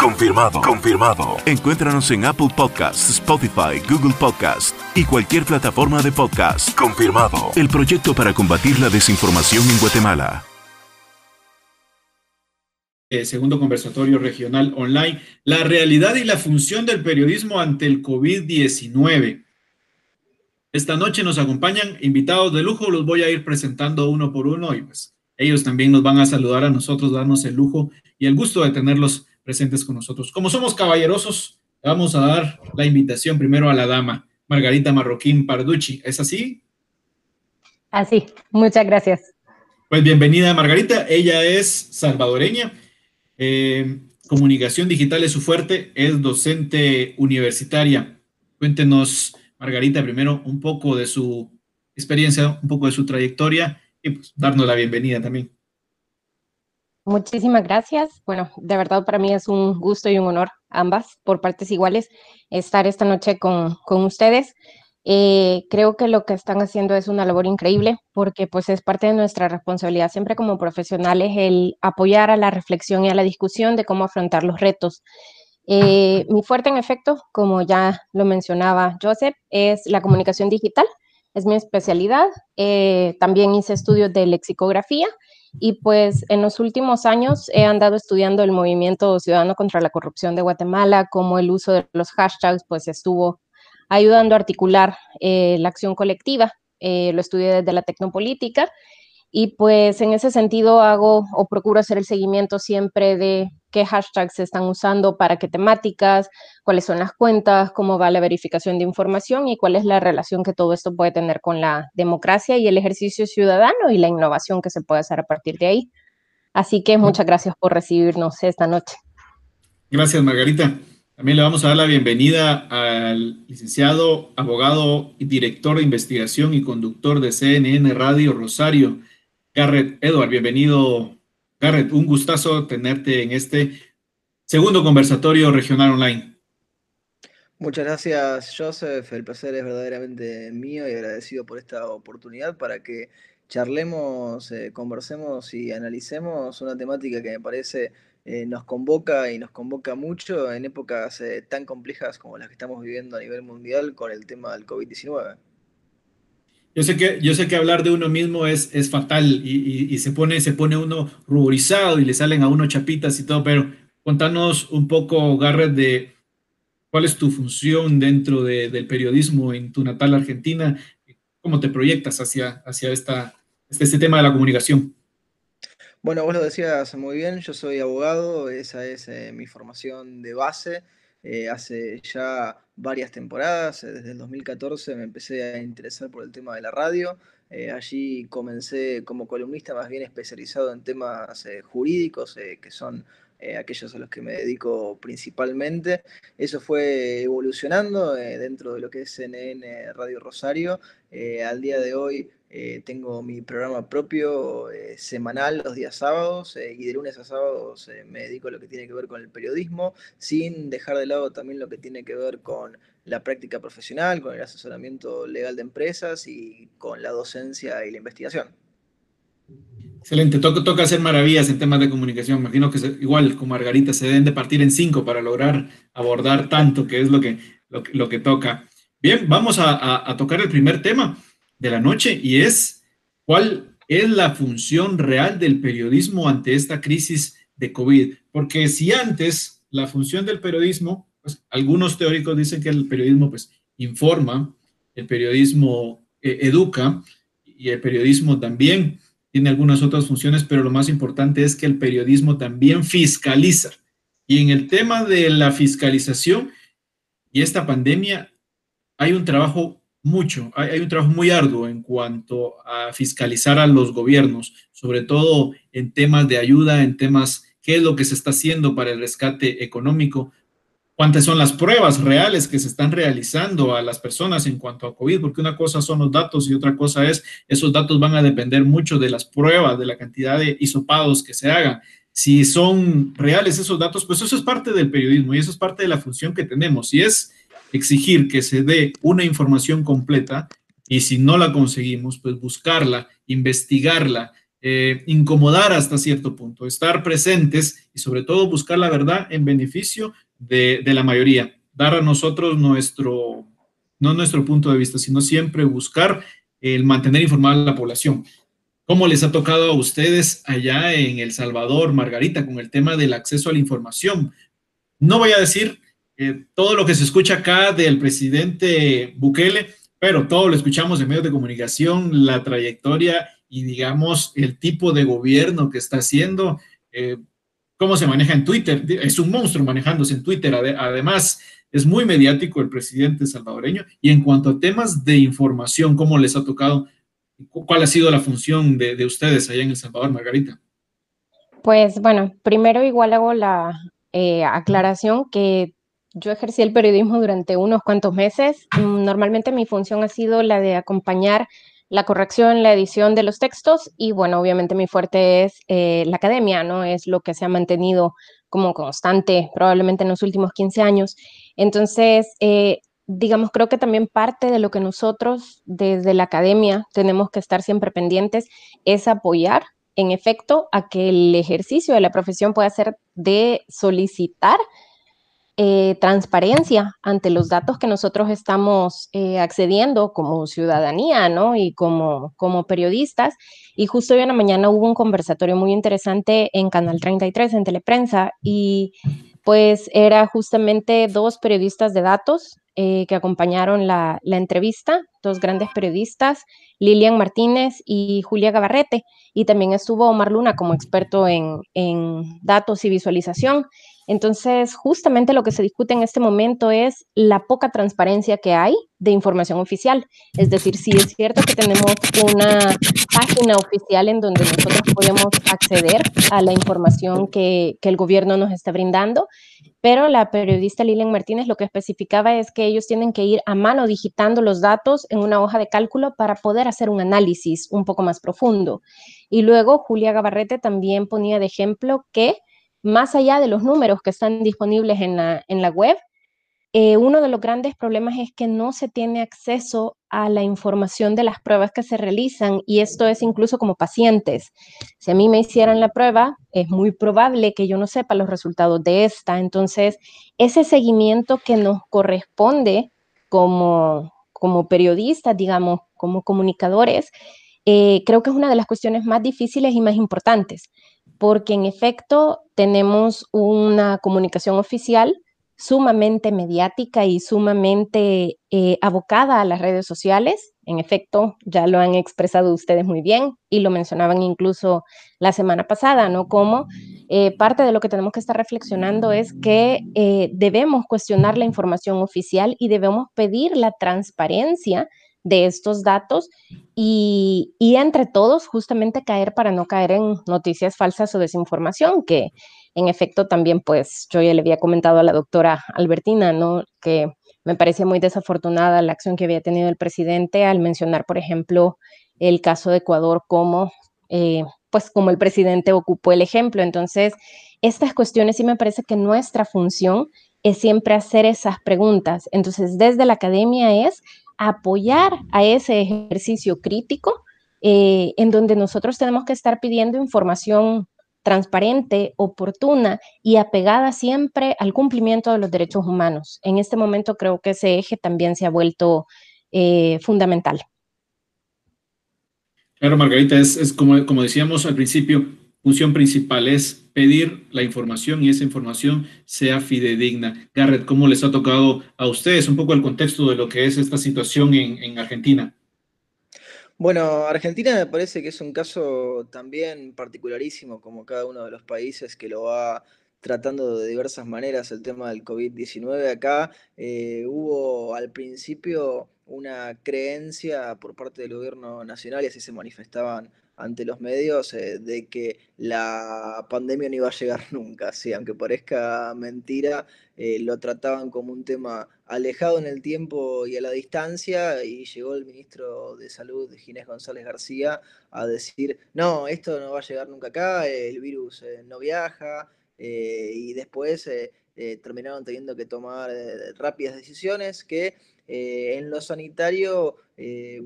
Confirmado. Confirmado. Encuéntranos en Apple Podcasts, Spotify, Google Podcasts y cualquier plataforma de podcast. Confirmado. El proyecto para combatir la desinformación en Guatemala. Eh, segundo conversatorio regional online, la realidad y la función del periodismo ante el COVID-19. Esta noche nos acompañan invitados de lujo, los voy a ir presentando uno por uno y pues ellos también nos van a saludar a nosotros, darnos el lujo y el gusto de tenerlos presentes con nosotros. Como somos caballerosos, vamos a dar la invitación primero a la dama, Margarita Marroquín Parducci. ¿Es así? Así, muchas gracias. Pues bienvenida Margarita, ella es salvadoreña, eh, comunicación digital es su fuerte, es docente universitaria. Cuéntenos Margarita, primero un poco de su experiencia, un poco de su trayectoria y pues darnos la bienvenida también. Muchísimas gracias. Bueno, de verdad para mí es un gusto y un honor, ambas, por partes iguales, estar esta noche con, con ustedes. Eh, creo que lo que están haciendo es una labor increíble porque pues es parte de nuestra responsabilidad siempre como profesionales el apoyar a la reflexión y a la discusión de cómo afrontar los retos. Eh, mi fuerte, en efecto, como ya lo mencionaba Joseph, es la comunicación digital, es mi especialidad. Eh, también hice estudios de lexicografía y pues en los últimos años he andado estudiando el movimiento ciudadano contra la corrupción de Guatemala, como el uso de los hashtags pues estuvo ayudando a articular eh, la acción colectiva. lo estudié desde la tecnopolítica y pues en ese sentido hago o procuro hacer el seguimiento siempre de qué hashtags se están usando para qué temáticas, cuáles son las cuentas, cómo va la verificación de información y cuál es la relación que todo esto puede tener con la democracia y el ejercicio ciudadano y la innovación que se puede hacer a partir de ahí. Así que muchas gracias por recibirnos esta noche. Gracias, Margarita. También le vamos a dar la bienvenida al licenciado, abogado y director de investigación y conductor de CNN Radio Rosario, Garrett Edward. Bienvenido, Garrett, un gustazo tenerte en este segundo conversatorio regional online. Muchas gracias, Joseph. El placer es verdaderamente mío y agradecido por esta oportunidad para que charlemos, eh, conversemos y analicemos una temática que me parece eh, nos convoca y nos convoca mucho en épocas eh, tan complejas como las que estamos viviendo a nivel mundial con el tema del COVID-19. Yo sé que, yo sé que hablar de uno mismo es, es fatal y, se, pone, se pone uno ruborizado y le salen a uno chapitas y todo, pero contanos un poco, Garrett, de cuál es tu función dentro del periodismo en tu natal Argentina, cómo te proyectas hacia, hacia esta, este, este tema de la comunicación. Bueno, vos lo decías muy bien, yo soy abogado, esa es eh, mi formación de base. Eh, hace ya varias temporadas, eh, desde el 2014 me empecé a interesar por el tema de la radio. Eh, allí comencé como columnista más bien especializado en temas jurídicos, que son aquellos a los que me dedico principalmente. Eso fue evolucionando dentro de lo que es CNN Radio Rosario. al día de hoy eh, tengo mi programa propio eh, semanal los días sábados eh, y de lunes a sábados me dedico a lo que tiene que ver con el periodismo, sin dejar de lado también lo que tiene que ver con la práctica profesional, con el asesoramiento legal de empresas y con la docencia y la investigación. Excelente, toca, toca hacer maravillas en temas de comunicación. Imagino que igual como Margarita se deben de partir en cinco para lograr abordar tanto, que es lo que, lo, que toca. Bien, vamos a tocar el primer tema de la noche y es cuál es la función real del periodismo ante esta crisis de COVID. Porque si antes la función del periodismo, pues algunos teóricos dicen que el periodismo pues informa, el periodismo eh, educa y el periodismo también tiene algunas otras funciones, pero lo más importante es que el periodismo también fiscaliza. Y en el tema de la fiscalización y esta pandemia, hay un trabajo mucho, hay, un trabajo muy arduo en cuanto a fiscalizar a los gobiernos, sobre todo en temas de ayuda, en temas qué es lo que se está haciendo para el rescate económico, cuántas son las pruebas reales que se están realizando a las personas en cuanto a COVID, porque una cosa son los datos y otra cosa es, esos datos van a depender mucho de las pruebas, de la cantidad de hisopados que se hagan. Si son reales esos datos, pues eso es parte del periodismo y eso es parte de la función que tenemos. Y es exigir que se dé una información completa y si no la conseguimos, pues buscarla, investigarla eh, incomodar hasta cierto punto, estar presentes y sobre todo buscar la verdad en beneficio de, de la mayoría, dar a nosotros nuestro, no nuestro punto de vista, sino siempre buscar el mantener informada la población. ¿Cómo les ha tocado a ustedes allá en El Salvador, Margarita, con el tema del acceso a la información? No voy a decir eh, todo lo que se escucha acá del presidente Bukele, pero todo lo escuchamos en medios de comunicación, la trayectoria y digamos el tipo de gobierno que está haciendo, eh, cómo se maneja en Twitter. Es un monstruo manejándose en Twitter. Además, es muy mediático el presidente salvadoreño. Y en cuanto a temas de información, ¿cómo les ha tocado? ¿Cuál ha sido la función de, de ustedes allá en El Salvador, Margarita? Pues bueno, primero igual hago la, eh, aclaración que yo ejercí el periodismo durante unos cuantos meses. Mm, normalmente mi función ha sido la de acompañar la corrección, la edición de los textos y bueno, obviamente mi fuerte es eh, la academia, ¿no? Es lo que se ha mantenido como constante probablemente en los últimos 15 años. Entonces, eh, digamos, creo que también parte de lo que nosotros desde la academia tenemos que estar siempre pendientes es apoyar en efecto a que el ejercicio de la profesión pueda ser de solicitar eh, transparencia ante los datos que nosotros estamos eh, accediendo como ciudadanía, ¿no? Y como, como periodistas. Y justo hoy en la mañana hubo un conversatorio muy interesante en Canal 33, en Teleprensa, y pues era justamente dos periodistas de datos eh, que acompañaron la, la, entrevista, dos grandes periodistas, Lilian Martínez y Julia Gabarrete, y también estuvo Omar Luna como experto en, en datos y visualización. Entonces, justamente lo que se discute en este momento es la poca transparencia que hay de información oficial. Es decir, si es cierto que tenemos una página oficial en donde nosotros podemos acceder a la información que, que el gobierno nos está brindando, pero la periodista Lilian Martínez lo que especificaba es que ellos tienen que ir a mano digitando los datos en una hoja de cálculo para poder hacer un análisis un poco más profundo. Y luego Julia Gabarrete también ponía de ejemplo que más allá de los números que están disponibles en la, en la web, eh, uno de los grandes problemas es que no se tiene acceso a la información de las pruebas que se realizan y esto es incluso como pacientes. Si a mí me hicieran la prueba, es muy probable que yo no sepa los resultados de esta. Entonces, ese seguimiento que nos corresponde como, como periodistas, digamos, como comunicadores, eh, creo que es una de las cuestiones más difíciles y más importantes, porque en efecto tenemos una comunicación oficial sumamente mediática y sumamente eh, abocada a las redes sociales. En efecto, ya lo han expresado ustedes muy bien y lo mencionaban incluso la semana pasada, ¿no? Como eh, parte de lo que tenemos que estar reflexionando es que eh, debemos cuestionar la información oficial y debemos pedir la transparencia de estos datos y, y, entre todos justamente caer para no caer en noticias falsas o desinformación, que en efecto, también, pues yo ya le había comentado a la doctora Albertina, ¿no? Que me parecía muy desafortunada la acción que había tenido el presidente al mencionar, por ejemplo, el caso de Ecuador como, eh, pues como el presidente ocupó el ejemplo. Entonces, estas cuestiones sí me parece que nuestra función es siempre hacer esas preguntas. Entonces, desde la academia es apoyar a ese ejercicio crítico eh, en donde nosotros tenemos que estar pidiendo información transparente, oportuna y apegada siempre al cumplimiento de los derechos humanos. En este momento creo que ese eje también se ha vuelto eh, fundamental. Claro, Margarita, es, como, como decíamos al principio, función principal es pedir la información y esa información sea fidedigna. Garrett, ¿cómo les ha tocado a ustedes un poco el contexto de lo que es esta situación en, en Argentina? Bueno, Argentina me parece que es un caso también particularísimo, como cada uno de los países que lo va tratando de diversas maneras el tema del COVID-19. Acá eh, hubo al principio una creencia por parte del gobierno nacional y así se manifestaban ante los medios eh, de que la pandemia no iba a llegar nunca, sí, aunque parezca mentira, eh, lo trataban como un tema alejado en el tiempo y a la distancia y llegó el ministro de Salud, Ginés González García, a decir, no, esto no va a llegar nunca acá, el virus eh, no viaja y después terminaron teniendo que tomar rápidas decisiones que en lo sanitario,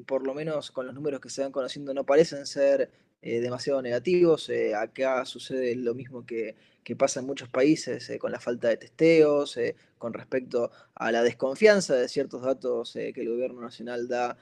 por lo menos con los números que se van conociendo, no parecen ser demasiado negativos. acá sucede lo mismo que, que pasa en muchos países con la falta de testeos, con respecto a la desconfianza de ciertos datos que el gobierno nacional da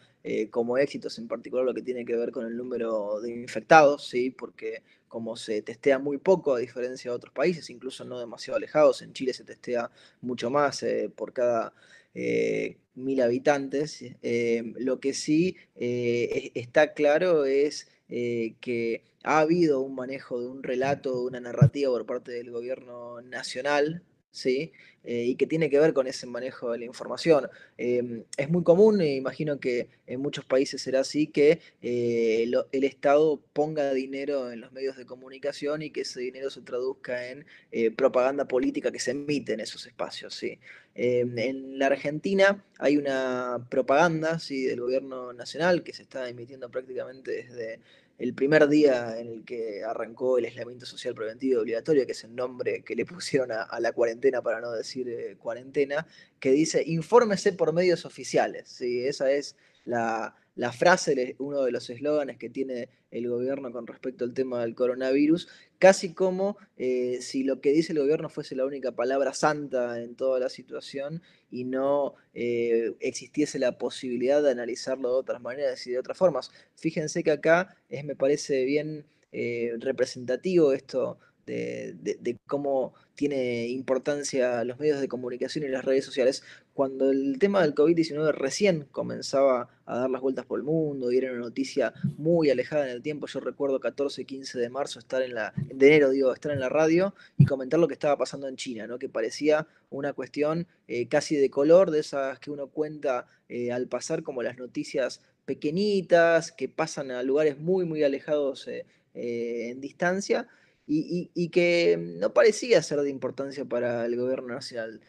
como éxitos, en particular lo que tiene que ver con el número de infectados, ¿sí? porque como se testea muy poco a diferencia de otros países, incluso no demasiado alejados, en Chile se testea mucho más eh, por cada eh, mil habitantes. Eh, lo que sí está claro es que ha habido un manejo de un relato, de una narrativa por parte del gobierno nacional, ¿sí? Eh, y que tiene que ver con ese manejo de la información. Em, es muy común, e imagino que en muchos países será así, que eh, el Estado ponga dinero en los medios de comunicación y que ese dinero se traduzca en eh, propaganda política que se emite en esos espacios. ¿sí? En la Argentina hay una propaganda ¿sí? del gobierno nacional que se está emitiendo prácticamente desde el primer día en el que arrancó el aislamiento social preventivo obligatorio, que es el nombre que le pusieron a, la cuarentena para no decir eh, cuarentena, que dice infórmese por medios oficiales. ¿sí? Esa es la, la frase, uno de los eslóganes que tiene el gobierno con respecto al tema del coronavirus, casi como eh, si lo que dice el gobierno fuese la única palabra santa en toda la situación y no eh, existiese la posibilidad de analizarlo de otras maneras y de otras formas. Fíjense que acá es, me parece bien eh, representativo esto de, cómo tiene importancia los medios de comunicación y las redes sociales, cuando el tema del COVID-19 recién comenzaba a dar las vueltas por el mundo y era una noticia muy alejada en el tiempo, yo recuerdo 14, 15 de marzo estar en la, enero digo, estar en la radio y comentar lo que estaba pasando en China, ¿no? que parecía una cuestión eh, casi de color, de esas que uno cuenta eh, al pasar como las noticias pequeñitas, que pasan a lugares muy, muy alejados eh, en distancia, y, que no parecía ser de importancia para el gobierno nacional.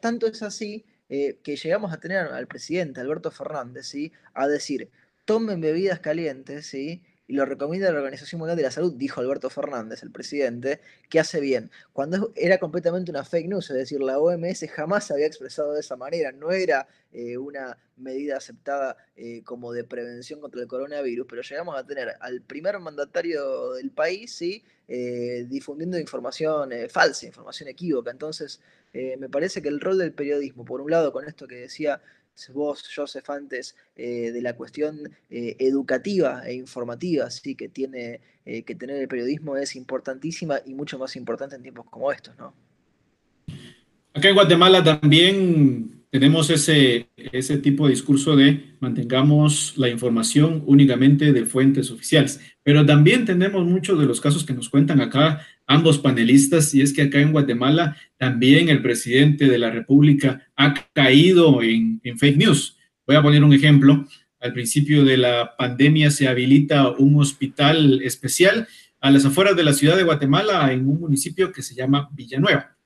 tanto es así eh, que llegamos a tener al presidente Alberto Fernández ¿sí? a decir, tomen bebidas calientes, ¿sí? Y lo recomienda la Organización Mundial de la Salud, dijo Alberto Fernández, el presidente, que hace bien. Cuando era completamente una fake news, es decir, la OMS jamás se había expresado de esa manera, no era eh, una medida aceptada eh, como de prevención contra el coronavirus, pero llegamos a tener al primer mandatario del país, ¿sí? Eh, difundiendo información falsa, información equívoca. Entonces, me parece que el rol del periodismo, por un lado, con esto que decía vos, Joseph, antes eh, de la cuestión eh, educativa e informativa ¿sí? que tiene eh, que tener el periodismo es importantísima y mucho más importante en tiempos como estos, ¿no? Acá en Guatemala también tenemos ese, ese tipo de discurso de mantengamos la información únicamente de fuentes oficiales, pero también tenemos muchos de los casos que nos cuentan acá ambos panelistas, y es que acá en Guatemala también el presidente de la República ha caído en, fake news. Voy a poner un ejemplo. Al principio de la pandemia se habilita un hospital especial a las afueras de la ciudad de Guatemala, en un municipio que se llama Villanueva.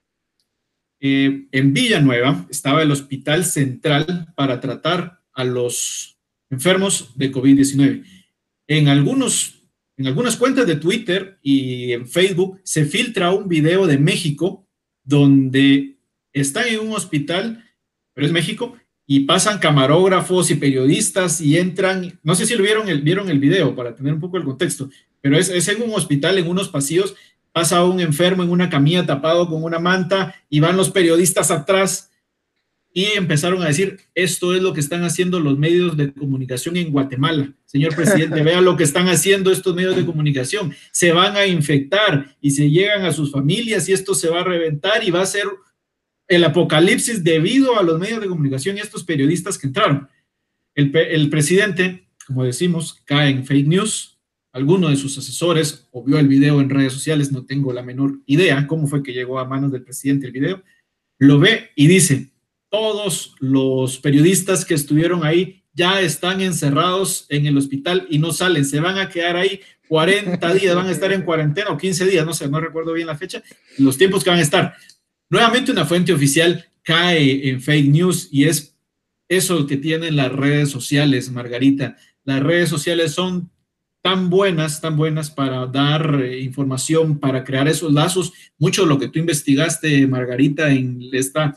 Eh, en Villanueva estaba el Hospital Central para tratar a los enfermos de COVID-19. En, algunos, en algunas cuentas de Twitter y en Facebook se filtra un video de México donde están en un hospital, pero es México, y pasan camarógrafos y periodistas y entran, no sé si lo vieron el, vieron el video para tener un poco el contexto, pero es, es en un hospital, en unos pasillos, pasa un enfermo en una camilla tapado con una manta y van los periodistas atrás y empezaron a decir, esto es lo que están haciendo los medios de comunicación en Guatemala. Señor presidente, vea lo que están haciendo estos medios de comunicación. Se van a infectar y se llegan a sus familias y esto se va a reventar y va a ser el apocalipsis debido a los medios de comunicación y estos periodistas que entraron. El, el presidente, como decimos, cae en fake news, alguno de sus asesores o vio el video en redes sociales, no tengo la menor idea cómo fue que llegó a manos del presidente el video, lo ve y dice, todos los periodistas que estuvieron ahí ya están encerrados en el hospital y no salen, se van a quedar ahí 40 días, van a estar en cuarentena o 15 días, no sé, no recuerdo bien la fecha, los tiempos que van a estar. Nuevamente una fuente oficial cae en fake news y es eso que tienen las redes sociales, Margarita. Las redes sociales son tan buenas, tan buenas para dar eh, información, para crear esos lazos. Mucho de lo que tú investigaste, Margarita, en, esta,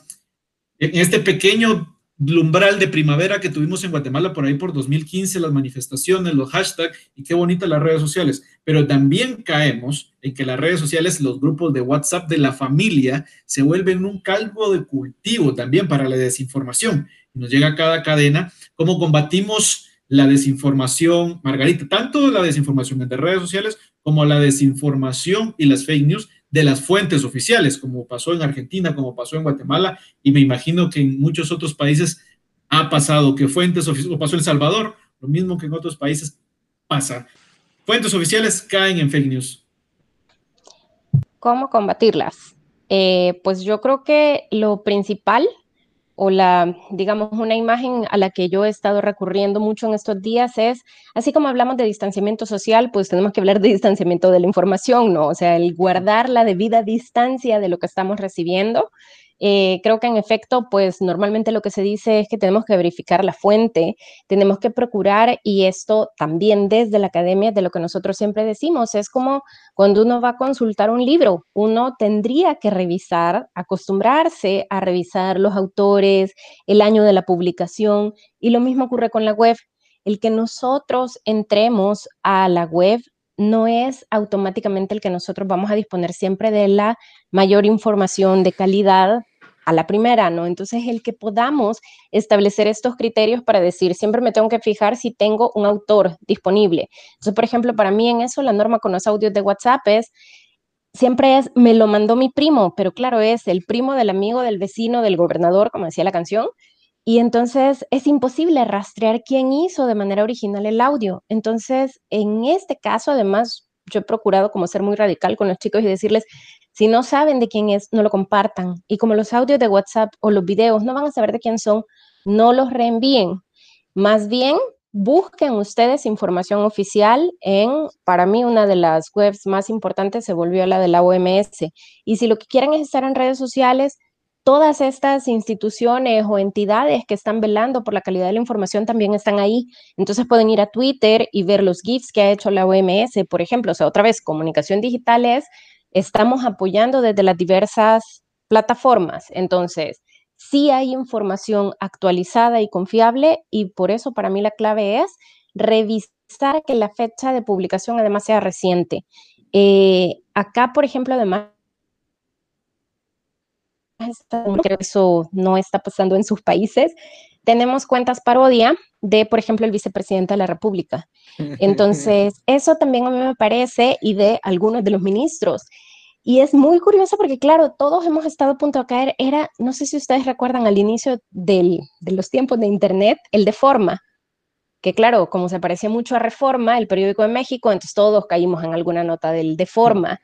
en este pequeño umbral de primavera que tuvimos en Guatemala por ahí por 2015, las manifestaciones, los hashtags y qué bonitas las redes sociales. pero también caemos en que las redes sociales, los grupos de WhatsApp de la familia, se vuelven un calvo de cultivo también para la desinformación. Nos llega cada cadena. ¿Cómo combatimos la desinformación, Margarita? Tanto la desinformación en redes sociales como la desinformación y las fake news de las fuentes oficiales, como pasó en Argentina, como pasó en Guatemala, y me imagino que en muchos otros países ha pasado que fuentes oficiales, pasó en El Salvador, lo mismo que en otros países pasa fuentes oficiales caen en fake news. ¿Cómo combatirlas? Eh, pues yo creo que lo principal o la, digamos, una imagen a la que yo he estado recurriendo mucho en estos días es, así como hablamos de distanciamiento social, pues tenemos que hablar de distanciamiento de la información, ¿no? O sea, el guardar la debida distancia de lo que estamos recibiendo eh, creo que en efecto, pues normalmente lo que se dice es que tenemos que verificar la fuente, tenemos que procurar, y esto también desde la academia, de lo que nosotros siempre decimos, es como cuando uno va a consultar un libro, uno tendría que revisar, acostumbrarse a revisar los autores, el año de la publicación, y lo mismo ocurre con la web. El que nosotros entremos a la web no es automáticamente el que nosotros vamos a disponer siempre de la mayor información de calidad a la primera, ¿no? Entonces, el que podamos establecer estos criterios para decir, siempre me tengo que fijar si tengo un autor disponible. Entonces, por ejemplo, para mí en eso la norma con los audios de WhatsApp es, siempre es, me lo mandó mi primo, pero claro, es el primo del amigo, del vecino, del gobernador, como decía la canción, y entonces es imposible rastrear quién hizo de manera original el audio. Entonces, en este caso, además, yo he procurado como ser muy radical con los chicos y decirles, si no saben de quién es, no lo compartan. Y como los audios de WhatsApp o los videos no van a saber de quién son, no los reenvíen. Más bien, busquen ustedes información oficial en, para mí, una de las webs más importantes se volvió la de la OMS. Y si lo que quieren es estar en redes sociales, todas estas instituciones o entidades que están velando por la calidad de la información también están ahí. Entonces pueden ir a Twitter y ver los GIFs que ha hecho la OMS, por ejemplo. O sea, otra vez, comunicación digital es, estamos apoyando desde las diversas plataformas. Entonces, sí hay información actualizada y confiable y por eso para mí la clave es revisar que la fecha de publicación además sea reciente. Eh, acá, por ejemplo, además creo que eso no está pasando en sus países. Tenemos cuentas parodia de, por ejemplo, el vicepresidente de la República. Entonces, eso también a mí me parece y de algunos de los ministros. Y es muy curioso porque, claro, todos hemos estado a punto de caer. Era, no sé si ustedes recuerdan al inicio de los tiempos de Internet, el de forma, que claro, como se parecía mucho a Reforma, el periódico de México, entonces todos caímos en alguna nota del de forma.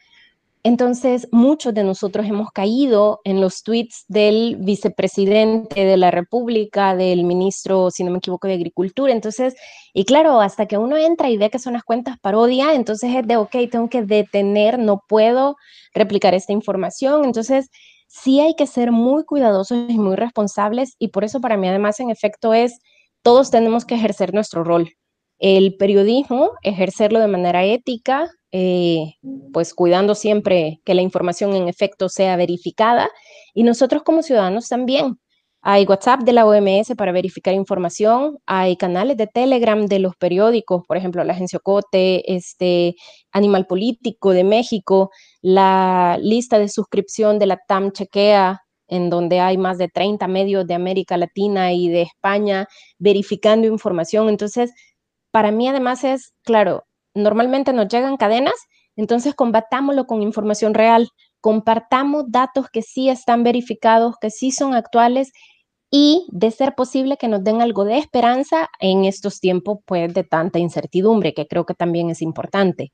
Entonces, muchos de nosotros hemos caído en los tweets del vicepresidente de la República, del ministro, si no me equivoco, de Agricultura. Entonces, y claro, hasta que uno entra y ve que son las cuentas parodia, entonces es de, ok, tengo que detener, no puedo replicar esta información. Entonces, sí hay que ser muy cuidadosos y muy responsables y por eso para mí además en efecto es, todos tenemos que ejercer nuestro rol. El periodismo, ejercerlo de manera ética, eh, pues cuidando siempre que la información en efecto sea verificada. Y nosotros como ciudadanos también. Hay WhatsApp de la OMS para verificar información, hay canales de Telegram de los periódicos, por ejemplo, la Agencia Cote, este, Animal Político de México, la lista de suscripción de la TAM Chequea, en donde hay más de 30 medios de América Latina y de España verificando información. Entonces, para mí además es, claro, normalmente nos llegan cadenas, entonces combatámoslo con información real, compartamos datos que sí están verificados, que sí son actuales y de ser posible que nos den algo de esperanza en estos tiempos pues de tanta incertidumbre, que creo que también es importante.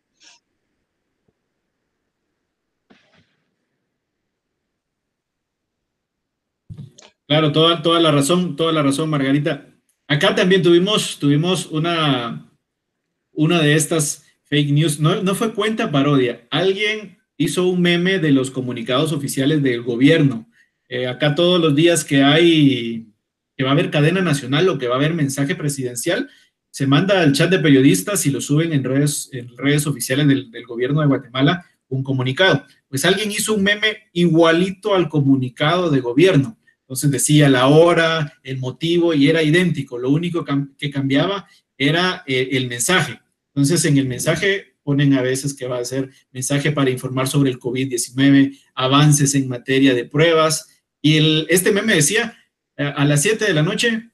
Claro, toda, toda la razón, toda la razón, Margarita. Acá también tuvimos, tuvimos una, una de estas fake news, no, fue cuenta parodia, alguien hizo un meme de los comunicados oficiales del gobierno. Eh, acá todos los días que hay, que va a haber cadena nacional o que va a haber mensaje presidencial, se manda al chat de periodistas y lo suben en redes, en redes oficiales del, del gobierno de Guatemala un comunicado. Pues alguien hizo un meme igualito al comunicado de gobierno. Entonces decía la hora, el motivo y era idéntico. Lo único que cambiaba era eh, el mensaje. Entonces, en el mensaje ponen a veces que va a ser mensaje para informar sobre el COVID-19, avances en materia de pruebas. Y el, este meme decía, a las 7 de la noche,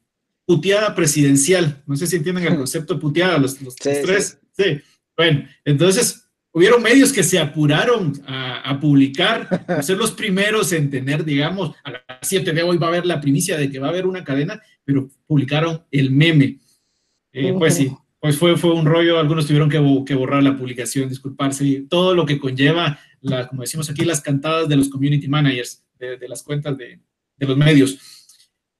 puteada presidencial. No sé si entienden el concepto puteada, los, los, tres. Sí. Bueno, entonces hubieron medios que se apuraron a, publicar, a ser los primeros en tener, digamos, a las 7 de hoy va a haber la primicia de que va a haber una cadena, pero publicaron el meme. Eh, pues sí, pues fue, fue un rollo, algunos tuvieron que, que, borrar la publicación, disculparse, y todo lo que conlleva, como decimos aquí, las cantadas de los community managers, de, de las cuentas de, de, los medios.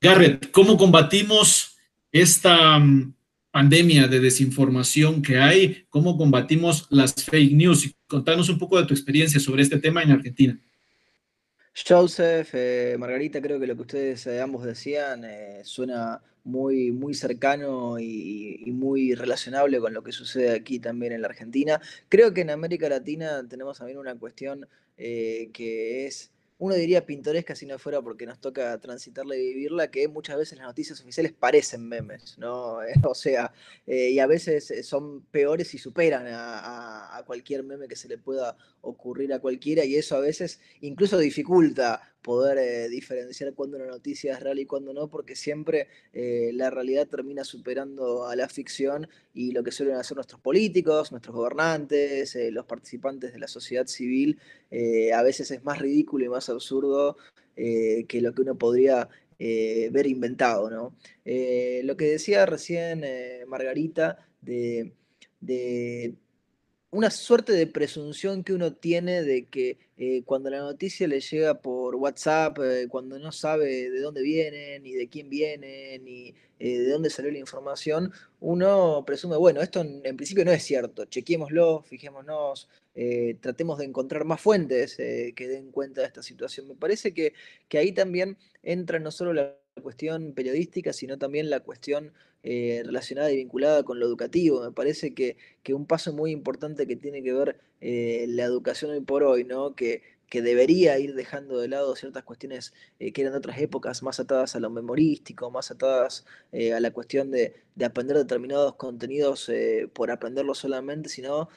Garrett, ¿cómo combatimos esta mm, pandemia de desinformación que hay? ¿Cómo combatimos las fake news? Contanos un poco de tu experiencia sobre este tema en Argentina. Joseph, eh, Margarita, creo que lo que ustedes eh, ambos decían eh, suena muy, muy cercano y, muy relacionable con lo que sucede aquí también en la Argentina. Creo que en América Latina tenemos también una cuestión que es uno diría pintoresca si no fuera porque nos toca transitarla y vivirla, que muchas veces las noticias oficiales parecen memes, ¿no? o sea, eh, y a veces eh, son peores y superan a, cualquier meme que se le pueda ocurrir a cualquiera, y eso a veces incluso dificulta poder eh, diferenciar cuándo una noticia es real y cuándo no, porque siempre eh, la realidad termina superando a la ficción y lo que suelen hacer nuestros políticos, nuestros gobernantes, eh, los participantes de la sociedad civil, a veces es más ridículo y más absurdo que lo que uno podría ver inventado. ¿no? lo que decía recién Margarita de, de una suerte de presunción que uno tiene de que eh, cuando la noticia le llega por WhatsApp, eh, cuando no sabe de dónde viene, ni de quién viene, ni eh, de dónde salió la información, uno presume, bueno, esto en, principio no es cierto, chequémoslo, fijémonos, tratemos de encontrar más fuentes que den cuenta de esta situación. Me parece que, que ahí también entra no solo la cuestión periodística, sino también la cuestión eh, relacionada y vinculada con lo educativo. Me parece que, que, un paso muy importante que tiene que ver eh, la educación hoy por hoy, ¿no? que, que debería ir dejando de lado ciertas cuestiones eh, que eran de otras épocas, más atadas a lo memorístico, más atadas a la cuestión de, de, aprender determinados contenidos por aprenderlos solamente, sino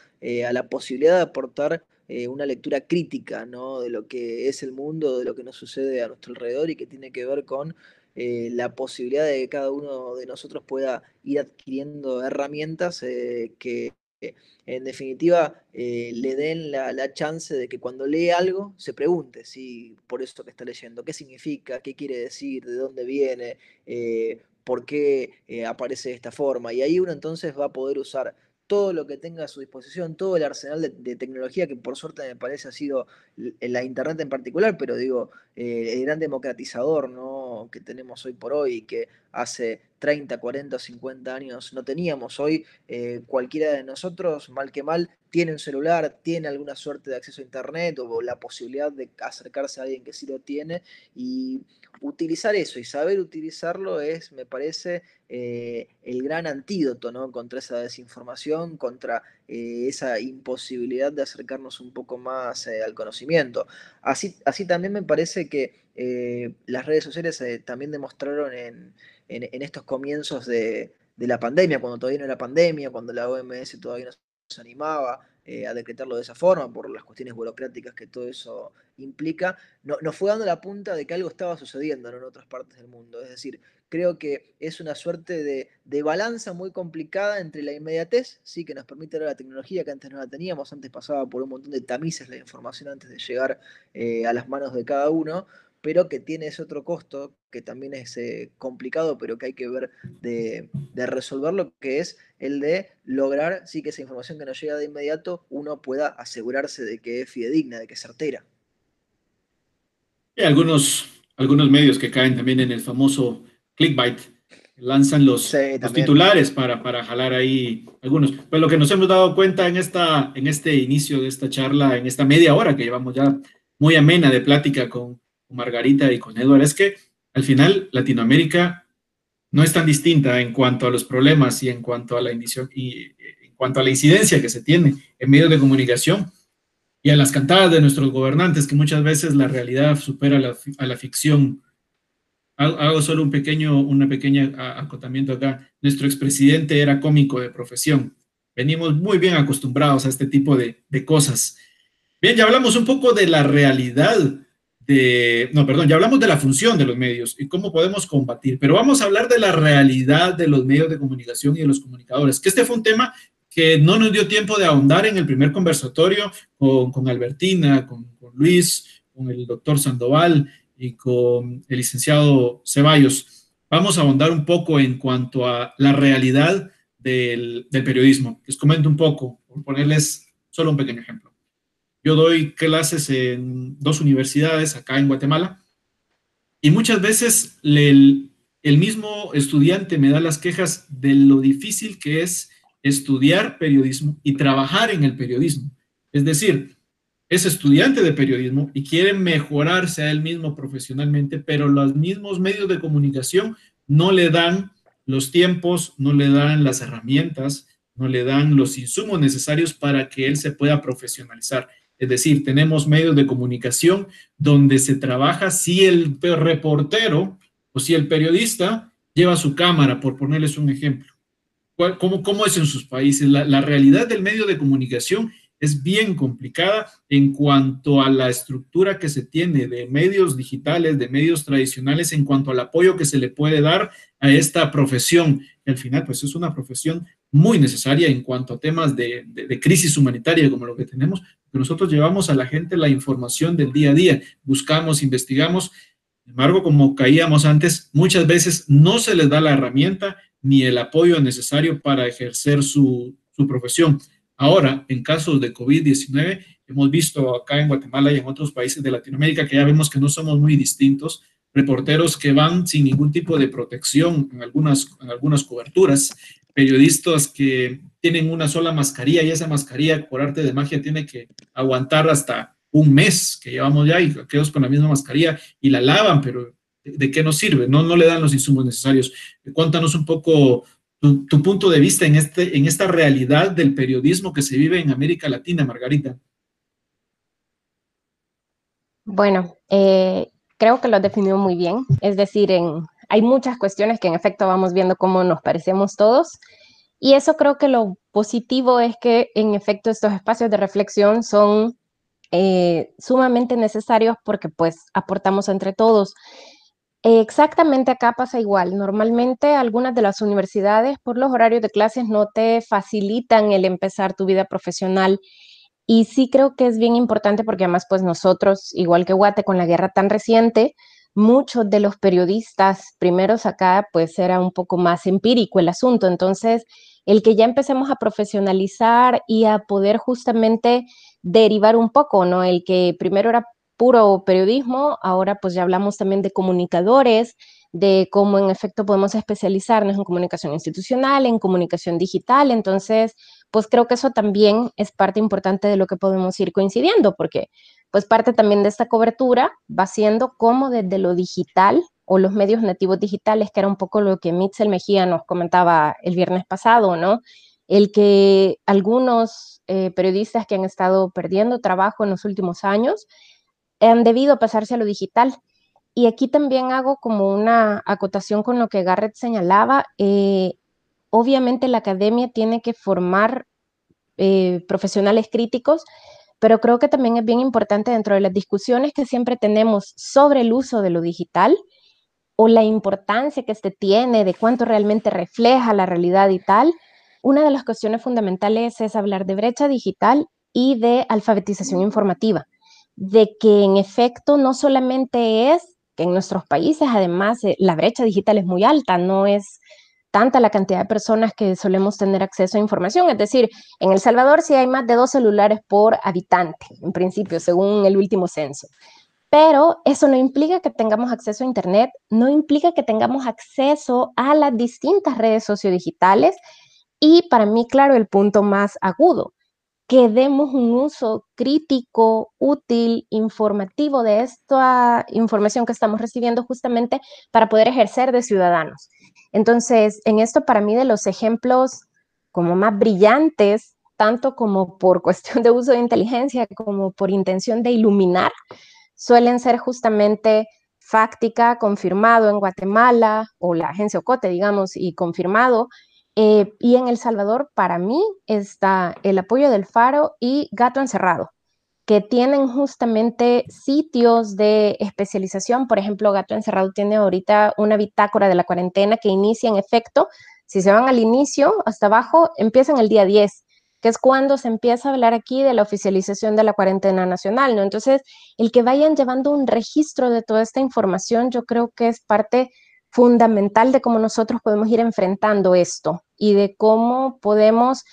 a la posibilidad de aportar una lectura crítica ¿no? de lo que es el mundo, de lo que nos sucede a nuestro alrededor y que tiene que ver con eh, la posibilidad de que cada uno de nosotros pueda ir adquiriendo herramientas eh, que en definitiva eh, le den la, chance de que cuando lee algo se pregunte si por eso que está leyendo, qué significa, qué quiere decir, de dónde viene, por qué aparece de esta forma. Y ahí uno entonces va a poder usar todo lo que tenga a su disposición, todo el arsenal de, tecnología que por suerte me parece ha sido la Internet en particular, pero digo, eh, el gran democratizador ¿no? que tenemos hoy por hoy, que hace 30, 40, 50 años no teníamos. Hoy eh, cualquiera de nosotros, mal que mal, tiene un celular, tiene alguna suerte de acceso a Internet o la posibilidad de acercarse a alguien que sí lo tiene y utilizar eso y saber utilizarlo es, me parece, eh, el gran antídoto ¿no? contra esa desinformación, contra eh, esa imposibilidad de acercarnos un poco más al conocimiento. Así, así también me parece que las redes sociales también demostraron en, en, estos comienzos de, la pandemia, cuando todavía no era pandemia, cuando la OMS todavía no se animaba eh, a decretarlo de esa forma por las cuestiones burocráticas que todo eso implica, no, nos fue dando la punta de que algo estaba sucediendo en otras partes del mundo. Es decir, creo que es una suerte de, balanza muy complicada entre la inmediatez, sí, que nos permite la tecnología que antes no la teníamos, antes pasaba por un montón de tamices la información antes de llegar eh, a las manos de cada uno, pero que tiene ese otro costo que también es eh, complicado, pero que hay que ver de, resolverlo, que es el de lograr, sí, que esa información que nos llega de inmediato, uno pueda asegurarse de que es fidedigna, de que es certera. Hay algunos, algunos medios que caen también en el famoso clickbait, lanzan los, titulares para, para, jalar ahí algunos. Pero lo que nos hemos dado cuenta en, esta, en este inicio de esta charla, en esta media hora que llevamos ya muy amena de plática con, Margarita y con Edward, es que al final Latinoamérica no es tan distinta en cuanto a los problemas y en cuanto a la y en cuanto a la incidencia que se tiene en medios de comunicación y a las cantadas de nuestros gobernantes, que muchas veces la realidad supera a la ficción. Hago solo un pequeño, una pequeña acotamiento acá. Nuestro expresidente era cómico de profesión, venimos muy bien acostumbrados a este tipo de cosas. Bien, ya hablamos un poco de la realidad no, perdón, ya hablamos de la función de los medios y cómo podemos combatir, pero vamos a hablar de la realidad de los medios de comunicación y de los comunicadores, que este fue un tema que no nos dio tiempo de ahondar en el primer conversatorio con, Albertina, con, con Luis, con el doctor Sandoval y con el licenciado Ceballos. Vamos a ahondar un poco en cuanto a la realidad del, del periodismo. Les comento un poco, por ponerles solo un pequeño ejemplo. Yo doy clases en dos universidades acá en Guatemala y muchas veces el, mismo estudiante me da las quejas de lo difícil que es estudiar periodismo y trabajar en el periodismo. Es decir, es estudiante de periodismo y quiere mejorarse a él mismo profesionalmente, pero los mismos medios de comunicación no le dan los tiempos, no le dan las herramientas, no le dan los insumos necesarios para que él se pueda profesionalizar. Es decir, tenemos medios de comunicación donde se trabaja si el reportero o si el periodista lleva su cámara, por ponerles un ejemplo. ¿Cómo, cómo es en sus países? La, realidad del medio de comunicación es bien complicada en cuanto a la estructura que se tiene de medios digitales, de medios tradicionales, en cuanto al apoyo que se le puede dar a esta profesión. Al final, pues es una profesión muy necesaria en cuanto a temas de, crisis humanitaria como lo que tenemos, nosotros llevamos a la gente la información del día a día, buscamos, investigamos, sin embargo, como caíamos antes, muchas veces no se les da la herramienta ni el apoyo necesario para ejercer su, su profesión. Ahora, en casos de COVID-19, hemos visto acá en Guatemala y en otros países de Latinoamérica que ya vemos que no somos muy distintos, reporteros que van sin ningún tipo de protección en algunas, en algunas coberturas, periodistas que tienen una sola mascarilla y esa mascarilla por arte de magia tiene que aguantar hasta un mes que llevamos ya y quedamos con la misma mascarilla y la lavan, pero ¿de, qué nos sirve? No, no le dan los insumos necesarios. Cuéntanos un poco tu, punto de vista en, este, en esta realidad del periodismo que se vive en América Latina, Margarita. Bueno, eh, creo que lo definió muy bien. Es decir, hay muchas cuestiones que en efecto vamos viendo cómo nos parecemos todos. Y eso creo que lo positivo es que en efecto estos espacios de reflexión son eh, sumamente necesarios porque pues aportamos entre todos. Exactamente acá pasa igual. Normalmente algunas de las universidades por los horarios de clases no te facilitan el empezar tu vida profesional y sí creo que es bien importante porque además pues nosotros, igual que Guate, con la guerra tan reciente, muchos de los periodistas primeros acá, pues era un poco más empírico el asunto. Entonces, el que ya empecemos a profesionalizar y a poder justamente derivar un poco, ¿no? El que primero era puro periodismo, ahora pues ya hablamos también de comunicadores, de cómo en efecto podemos especializarnos en comunicación institucional, en comunicación digital. Entonces, pues creo que eso también es parte importante de lo que podemos ir coincidiendo, porque pues parte también de esta cobertura va siendo cómo desde lo digital o los medios nativos digitales, que era un poco lo que Mitchell Mejía nos comentaba el viernes pasado, ¿no? El que algunos eh, periodistas que han estado perdiendo trabajo en los últimos años han debido pasarse a lo digital. Y aquí también hago como una acotación con lo que Garrett señalaba. Eh, obviamente la academia tiene que formar eh, profesionales críticos, pero creo que también es bien importante dentro de las discusiones que siempre tenemos sobre el uso de lo digital o la importancia que este tiene, de cuánto realmente refleja la realidad y tal, una de las cuestiones fundamentales es hablar de brecha digital y de alfabetización informativa, de que en efecto no solamente es que en nuestros países además eh, la brecha digital es muy alta, no es tanta la cantidad de personas que solemos tener acceso a información. Es decir, en El Salvador sí hay más de dos celulares por habitante, en principio, según el último censo. Pero eso no implica que tengamos acceso a Internet, no implica que tengamos acceso a las distintas redes sociodigitales y para mí, claro, el punto más agudo, que demos un uso crítico, útil, informativo de esta información que estamos recibiendo justamente para poder ejercer de ciudadanos. Entonces, en esto para mí de los ejemplos como más brillantes, tanto como por cuestión de uso de inteligencia como por intención de iluminar, suelen ser justamente Fáctica, confirmado en Guatemala, o la agencia Ocote, digamos, y confirmado. Eh, y en El Salvador, para mí, está el apoyo del Faro y Gato Encerrado, que tienen justamente sitios de especialización. Por ejemplo, Gato Encerrado tiene ahorita una bitácora de la cuarentena que inicia en efecto. Si se van al inicio, hasta abajo, empiezan el día 10 que es cuando se empieza a hablar aquí de la oficialización de la cuarentena nacional, ¿no? Entonces, el que vayan llevando un registro de toda esta información, yo creo que es parte fundamental de cómo nosotros podemos ir enfrentando esto y de cómo podemos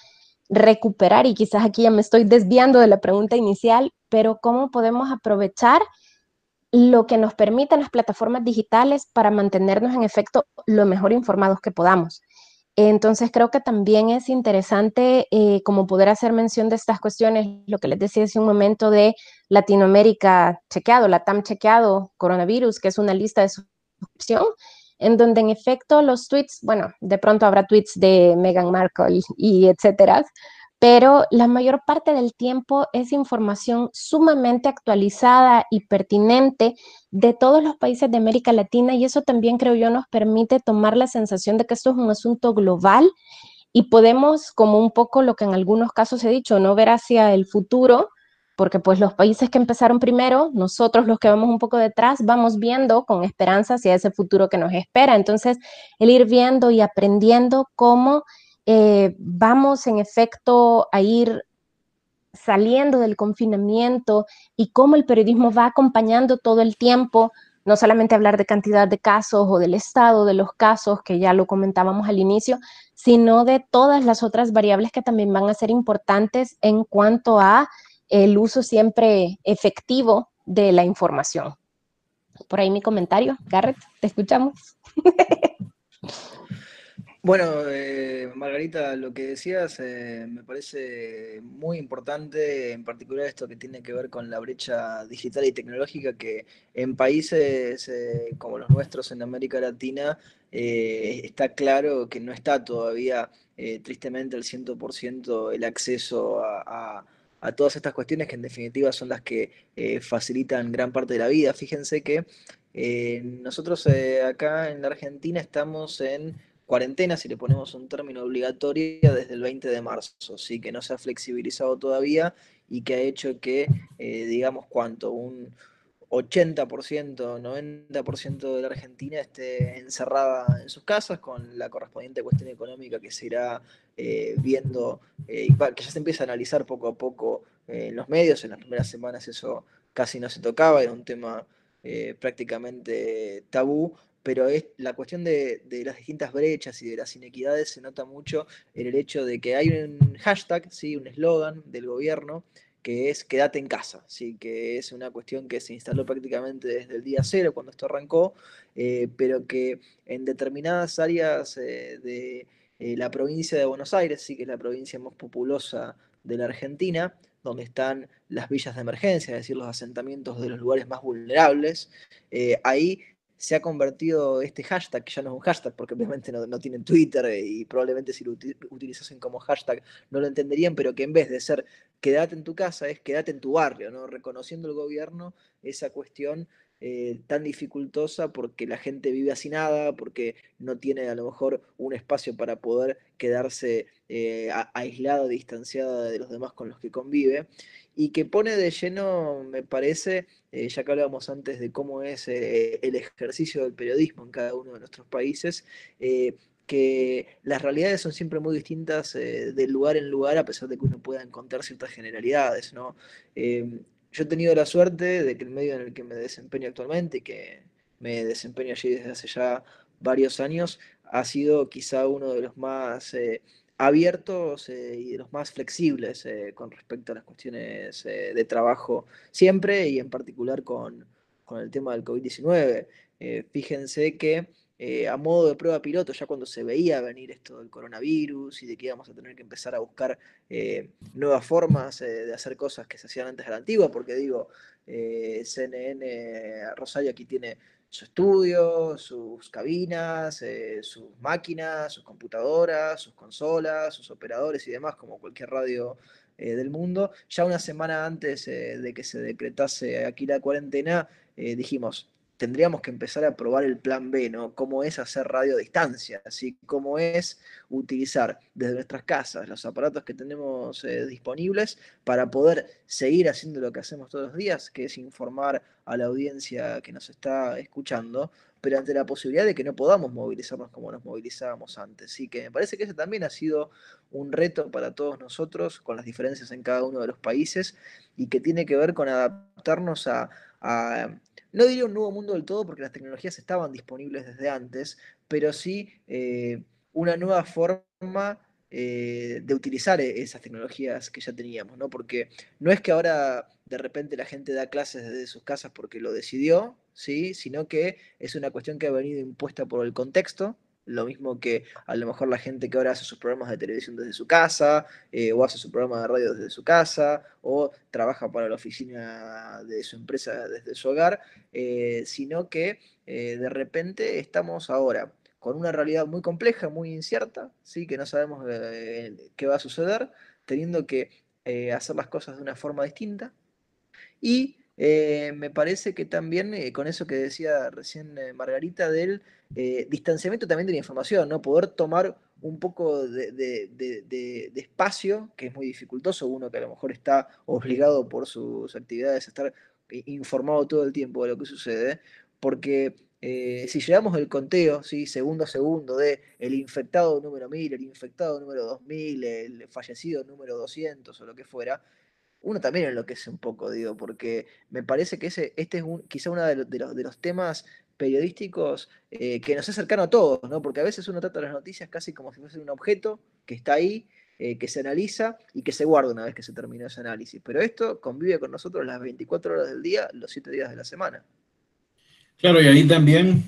recuperar, y quizás aquí ya me estoy desviando de la pregunta inicial, pero cómo podemos aprovechar lo que nos permiten las plataformas digitales para mantenernos en efecto lo mejor informados que podamos. Entonces creo que también es interesante eh, como poder hacer mención de estas cuestiones, lo que les decía hace un momento de Latinoamérica chequeado, la TAM chequeado, coronavirus, que es una lista de suscripción, en donde en efecto los tweets, bueno, de pronto habrá tweets de Meghan Markle y etcétera, pero la mayor parte del tiempo es información sumamente actualizada y pertinente de todos los países de América Latina y eso también creo yo nos permite tomar la sensación de que esto es un asunto global y podemos, como un poco lo que en algunos casos he dicho, no ver hacia el futuro, porque pues los países que empezaron primero, nosotros los que vamos un poco detrás, vamos viendo con esperanza hacia ese futuro que nos espera. Entonces, el ir viendo y aprendiendo cómo eh, vamos en efecto a ir saliendo del confinamiento y cómo el periodismo va acompañando todo el tiempo, no solamente hablar de cantidad de casos o del estado de los casos, que ya lo comentábamos al inicio, sino de todas las otras variables que también van a ser importantes en cuanto a el uso siempre efectivo de la información. Por ahí mi comentario. Garrett, te escuchamos. Bueno, eh, Margarita, lo que decías eh, me parece muy importante, en particular esto que tiene que ver con la brecha digital y tecnológica que en países eh, como los nuestros en América Latina está claro que no está todavía tristemente al 100% el acceso a, a, todas estas cuestiones que en definitiva son las que facilitan gran parte de la vida. Fíjense que nosotros acá en la Argentina estamos en cuarentena, si le ponemos un término obligatorio, desde el 20 de marzo, sí que no se ha flexibilizado todavía y que ha hecho que, eh, digamos, cuánto, un 80%, 90% de la Argentina esté encerrada en sus casas con la correspondiente cuestión económica que se irá eh, viendo eh, que ya se empieza a analizar poco a poco en los medios. En las primeras semanas eso casi no se tocaba, era un tema prácticamente tabú, pero la cuestión de, las distintas brechas y de las inequidades se nota mucho en el hecho de que hay un hashtag, ¿sí? un eslogan del gobierno que es quédate en casa, ¿sí? que es una cuestión que se instaló prácticamente desde el día cero cuando esto arrancó, eh, pero que en determinadas áreas eh, de eh, la provincia de Buenos Aires, sí que es la provincia más populosa de la Argentina, donde están las villas de emergencia, es decir, los asentamientos de los lugares más vulnerables, ahí se ha convertido este hashtag, que ya no es un hashtag porque obviamente no, no tienen Twitter y probablemente si lo utilizasen como hashtag no lo entenderían, pero que en vez de ser quédate en tu casa es quédate en tu barrio, ¿no? reconociendo el gobierno esa cuestión eh, tan dificultosa porque la gente vive así nada, porque no tiene a lo mejor un espacio para poder quedarse eh, aislado, distanciada de los demás con los que convive, y que pone de lleno, me parece, eh, ya que hablábamos antes de cómo es el ejercicio del periodismo en cada uno de nuestros países, que las realidades son siempre muy distintas de lugar en lugar, a pesar de que uno pueda encontrar ciertas generalidades, ¿no? yo he tenido la suerte de que el medio en el que me desempeño actualmente, y que me desempeño allí desde hace ya varios años, ha sido quizá uno de los más eh, abiertos eh, y de los más flexibles eh, con respecto a las cuestiones de trabajo siempre y en particular con, con el tema del COVID-19. fíjense que eh, a modo de prueba piloto, ya cuando se veía venir esto del coronavirus y de que íbamos a tener que empezar a buscar eh, nuevas formas eh, de hacer cosas que se hacían antes de la antigua, porque digo, CNN Rosario aquí tiene su estudio, sus cabinas, sus máquinas, sus computadoras, sus consolas, sus operadores y demás, como cualquier radio del mundo. Ya una semana antes de que se decretase aquí la cuarentena, dijimos, tendríamos que empezar a probar el plan B, ¿no? Cómo es hacer radio a distancia, así cómo es utilizar desde nuestras casas los aparatos que tenemos eh, disponibles para poder seguir haciendo lo que hacemos todos los días, que es informar a la audiencia que nos está escuchando, pero ante la posibilidad de que no podamos movilizarnos como nos movilizábamos antes. Así que me parece que ese también ha sido un reto para todos nosotros, con las diferencias en cada uno de los países, y que tiene que ver con adaptarnos a no diría un nuevo mundo del todo porque las tecnologías estaban disponibles desde antes, pero sí eh, una nueva forma eh, de utilizar e-, esas tecnologías que ya teníamos, ¿no? Porque no es que ahora de repente la gente da clases desde sus casas porque lo decidió, ¿sí? Sino que es una cuestión que ha venido impuesta por el contexto, lo mismo que a lo mejor la gente que ahora hace sus programas de televisión desde su casa, eh, o hace su programa de radio desde su casa, o trabaja para la oficina de su empresa desde su hogar, eh, sino que eh, de repente estamos ahora con una realidad muy compleja, muy incierta, ¿sí? que no sabemos qué va a suceder, teniendo que hacer las cosas de una forma distinta. Y me parece que también con eso que decía recién Margarita del eh, distanciamiento también de la información, ¿no? Poder tomar un poco de, espacio, que es muy dificultoso, uno que a lo mejor está obligado por sus actividades a estar informado todo el tiempo de lo que sucede, porque eh, si llevamos el conteo, ¿sí? segundo a segundo, de el infectado número 1000, el infectado número 2000, el fallecido número 200 o lo que fuera, uno también enloquece un poco, digo, porque me parece que ese, este es quizá uno de, los, de los temas periodísticos eh, que nos es cercano a todos, ¿no? Porque a veces uno trata las noticias casi como si fuese un objeto que está ahí, eh, que se analiza y que se guarda una vez que se terminó ese análisis. Pero esto convive con nosotros las 24 horas del día, los 7 días de la semana. Claro, y ahí también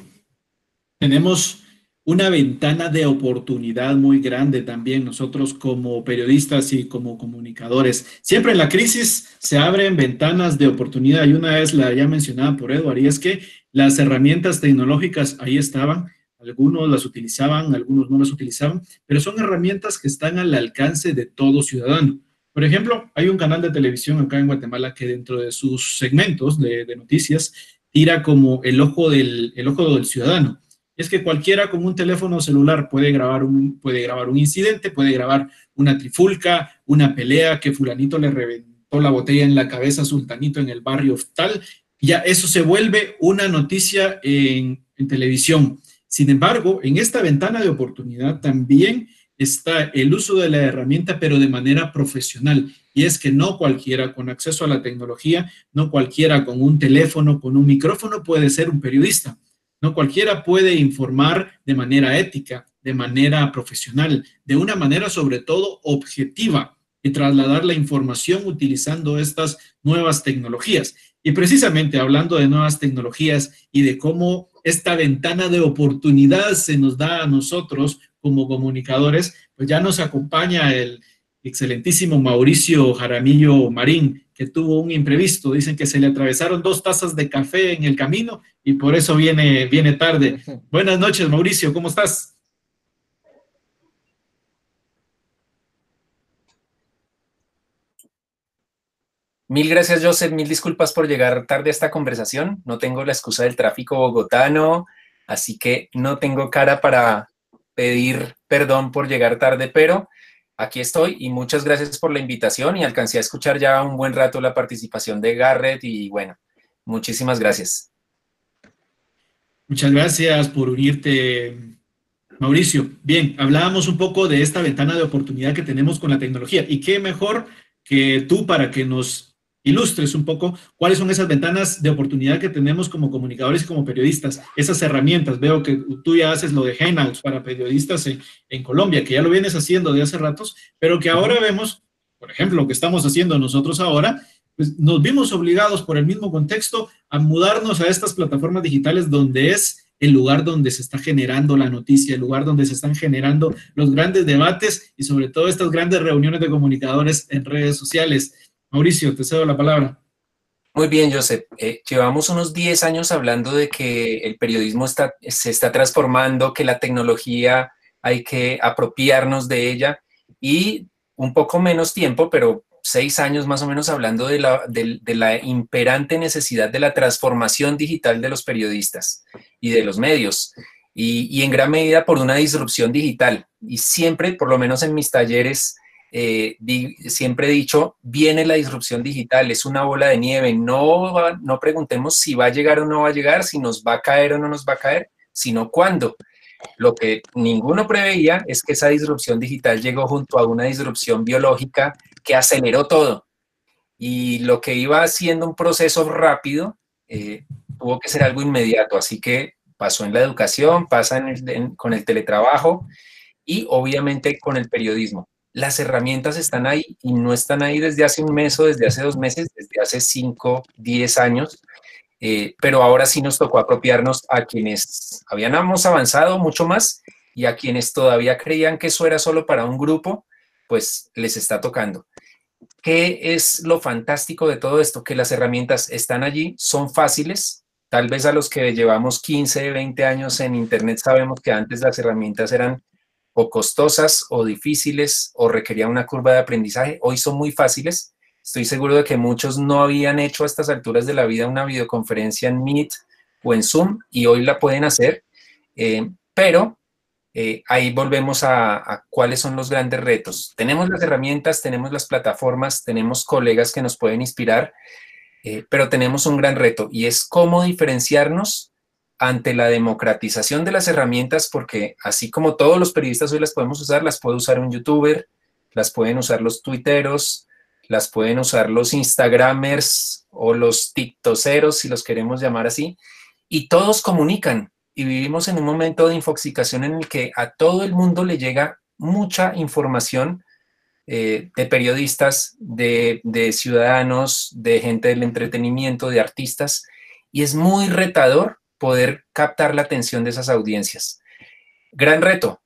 tenemos una ventana de oportunidad muy grande también nosotros como periodistas y como comunicadores. Siempre en la crisis se abren ventanas de oportunidad y una es la ya mencionada por Edward y es que las herramientas tecnológicas ahí estaban, algunos las utilizaban, algunos no las utilizaban, pero son herramientas que están al alcance de todo ciudadano. Por ejemplo, hay un canal de televisión acá en Guatemala que dentro de sus segmentos de, noticias tira como el ojo del, el ojo del ciudadano es que cualquiera con un teléfono celular puede grabar un, puede grabar un incidente, puede grabar una trifulca, una pelea que fulanito le reventó la botella en la cabeza a sultanito en el barrio tal, ya eso se vuelve una noticia en, en televisión. Sin embargo, en esta ventana de oportunidad también está el uso de la herramienta, pero de manera profesional. Y es que no cualquiera con acceso a la tecnología, no cualquiera con un teléfono, con un micrófono puede ser un periodista. No cualquiera puede informar de manera ética, de manera profesional, de una manera sobre todo objetiva y trasladar la información utilizando estas nuevas tecnologías. Y precisamente hablando de nuevas tecnologías y de cómo esta ventana de oportunidad se nos da a nosotros como comunicadores, pues ya nos acompaña el excelentísimo Mauricio Jaramillo Marín, que tuvo un imprevisto. Dicen que se le atravesaron dos tazas de café en el camino y por eso viene, viene tarde. Buenas noches, Mauricio, ¿cómo estás? Mil gracias, Joseph. Mil disculpas por llegar tarde a esta conversación. No tengo la excusa del tráfico bogotano, así que no tengo cara para pedir perdón por llegar tarde, pero aquí estoy y muchas gracias por la invitación y alcancé a escuchar ya un buen rato la participación de Garrett y bueno, muchísimas gracias. Muchas gracias por unirte, Mauricio. Bien, hablábamos un poco de esta ventana de oportunidad que tenemos con la tecnología y qué mejor que tú para que nos ilustres un poco cuáles son esas ventanas de oportunidad que tenemos como comunicadores y como periodistas, esas herramientas. Veo que tú ya haces lo de Hangouts para periodistas en, Colombia, que ya lo vienes haciendo de hace ratos, pero que ahora vemos, por ejemplo, lo que estamos haciendo nosotros ahora, pues nos vimos obligados por el mismo contexto a mudarnos a estas plataformas digitales donde es el lugar donde se está generando la noticia, el lugar donde se están generando los grandes debates y sobre todo estas grandes reuniones de comunicadores en redes sociales. Mauricio, te cedo la palabra. Muy bien, Joseph. Eh, llevamos unos 10 años hablando de que el periodismo está, se está transformando, que la tecnología hay que apropiarnos de ella y un poco menos tiempo, pero seis años más o menos hablando de la, la imperante necesidad de la transformación digital de los periodistas y de los medios. Y, en gran medida por una disrupción digital. Y siempre, por lo menos en mis talleres, eh, siempre he dicho, viene la disrupción digital, es una bola de nieve, no, no preguntemos si va a llegar o no va a llegar, si nos va a caer o no nos va a caer, sino cuándo. Lo que ninguno preveía es que esa disrupción digital llegó junto a una disrupción biológica que aceleró todo. Y lo que iba siendo un proceso rápido eh, tuvo que ser algo inmediato. Así que pasó en la educación, pasa con el teletrabajo y obviamente con el periodismo. Las herramientas están ahí y no están ahí desde hace un mes o desde hace dos meses, desde hace cinco, diez años. Eh, pero ahora sí nos tocó apropiarnos a quienes habíamos avanzado mucho más y a quienes todavía creían que eso era solo para un grupo, pues les está tocando. ¿Qué es lo fantástico de todo esto? Que las herramientas están allí, son fáciles. Tal vez a los que llevamos 15, 20 años en Internet sabemos que antes las herramientas eran o costosas o difíciles o requerían una curva de aprendizaje. Hoy son muy fáciles Estoy seguro de que muchos no habían hecho a estas alturas de la vida una videoconferencia en Meet o en Zoom y hoy la pueden hacer, eh, pero eh, ahí volvemos a, cuáles son los grandes retos. Tenemos las herramientas, tenemos las plataformas, tenemos colegas que nos pueden inspirar, eh, pero tenemos un gran reto y es cómo diferenciarnos ante la democratización de las herramientas, porque así como todos los periodistas hoy las podemos usar, las puede usar un youtuber, las pueden usar los tuiteros, las pueden usar los Instagramers o los TikTokeros, si los queremos llamar así, y todos comunican. Y vivimos en un momento de infoxicación en el que a todo el mundo le llega mucha información eh, de periodistas, de ciudadanos, de gente del entretenimiento, de artistas, y es muy retador poder captar la atención de esas audiencias. Gran reto,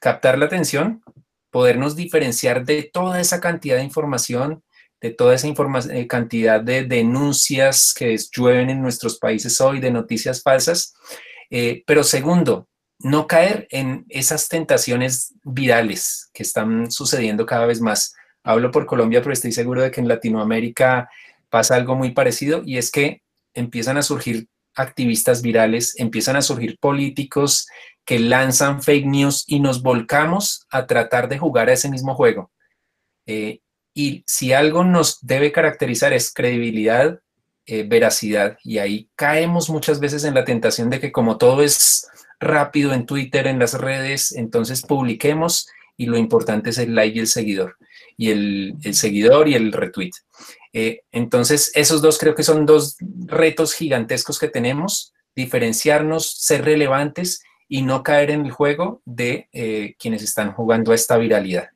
captar la atención podernos diferenciar de toda esa cantidad de información, de toda esa eh, cantidad de denuncias que llueven en nuestros países hoy, de noticias falsas. Eh, pero segundo, no caer en esas tentaciones virales que están sucediendo cada vez más. Hablo por Colombia, pero estoy seguro de que en Latinoamérica pasa algo muy parecido y es que empiezan a surgir activistas virales, empiezan a surgir políticos que lanzan fake news y nos volcamos a tratar de jugar a ese mismo juego. Eh, y si algo nos debe caracterizar es credibilidad, eh, veracidad, y ahí caemos muchas veces en la tentación de que como todo es rápido en Twitter, en las redes, entonces publiquemos y lo importante es el like y el seguidor, y el, seguidor y el retweet. Eh, entonces, esos dos creo que son dos retos gigantescos que tenemos, diferenciarnos, ser relevantes y no caer en el juego de eh, quienes están jugando a esta viralidad.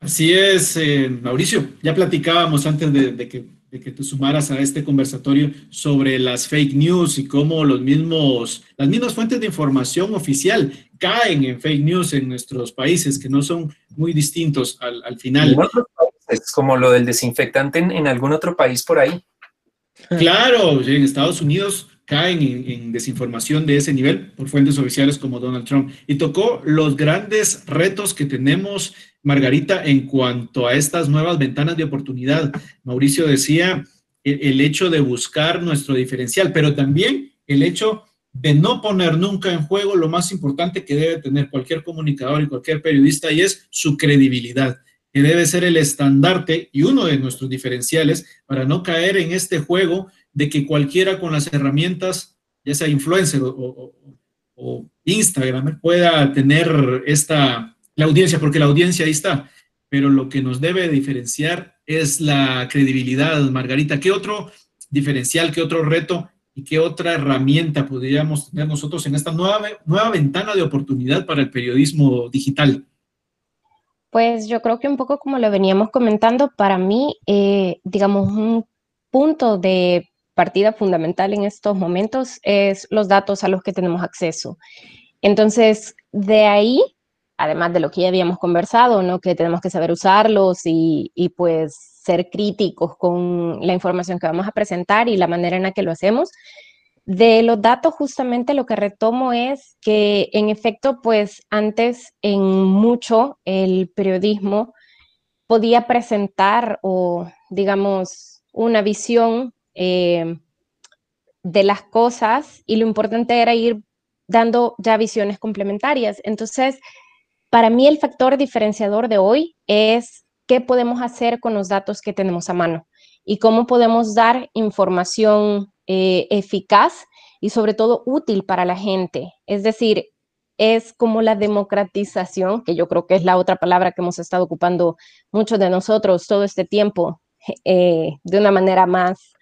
Así es, eh, Mauricio. Ya platicábamos antes de, que, que, te sumaras a este conversatorio sobre las fake news y cómo los mismos, las mismas fuentes de información oficial caen en fake news en nuestros países, que no son muy distintos al, final. Es como lo del desinfectante en, algún otro país por ahí. Claro, en Estados Unidos caen en, desinformación de ese nivel por fuentes oficiales como Donald Trump. Y tocó los grandes retos que tenemos, Margarita, en cuanto a estas nuevas ventanas de oportunidad. Mauricio decía el, hecho de buscar nuestro diferencial, pero también el hecho de no poner nunca en juego lo más importante que debe tener cualquier comunicador y cualquier periodista y es su credibilidad que debe ser el estandarte y uno de nuestros diferenciales para no caer en este juego de que cualquiera con las herramientas, ya sea influencer o, Instagram, pueda tener esta, la audiencia, porque la audiencia ahí está. Pero lo que nos debe diferenciar es la credibilidad, Margarita. ¿Qué otro diferencial, qué otro reto y qué otra herramienta podríamos tener nosotros en esta nueva, nueva ventana de oportunidad para el periodismo digital? Pues yo creo que un poco como lo veníamos comentando, para mí, eh, digamos, un punto de partida fundamental en estos momentos es los datos a los que tenemos acceso. Entonces, de ahí, además de lo que ya habíamos conversado, ¿no? que tenemos que saber usarlos y, y pues ser críticos con la información que vamos a presentar y la manera en la que lo hacemos, de los datos, justamente lo que retomo es que en efecto, pues antes en mucho el periodismo podía presentar o, digamos, una visión eh, de las cosas y lo importante era ir dando ya visiones complementarias. Entonces, para mí el factor diferenciador de hoy es qué podemos hacer con los datos que tenemos a mano y cómo podemos dar información eh, eficaz y sobre todo útil para la gente. Es decir, es como la democratización, que yo creo que es la otra palabra que hemos estado ocupando muchos de nosotros todo este tiempo eh, de una manera más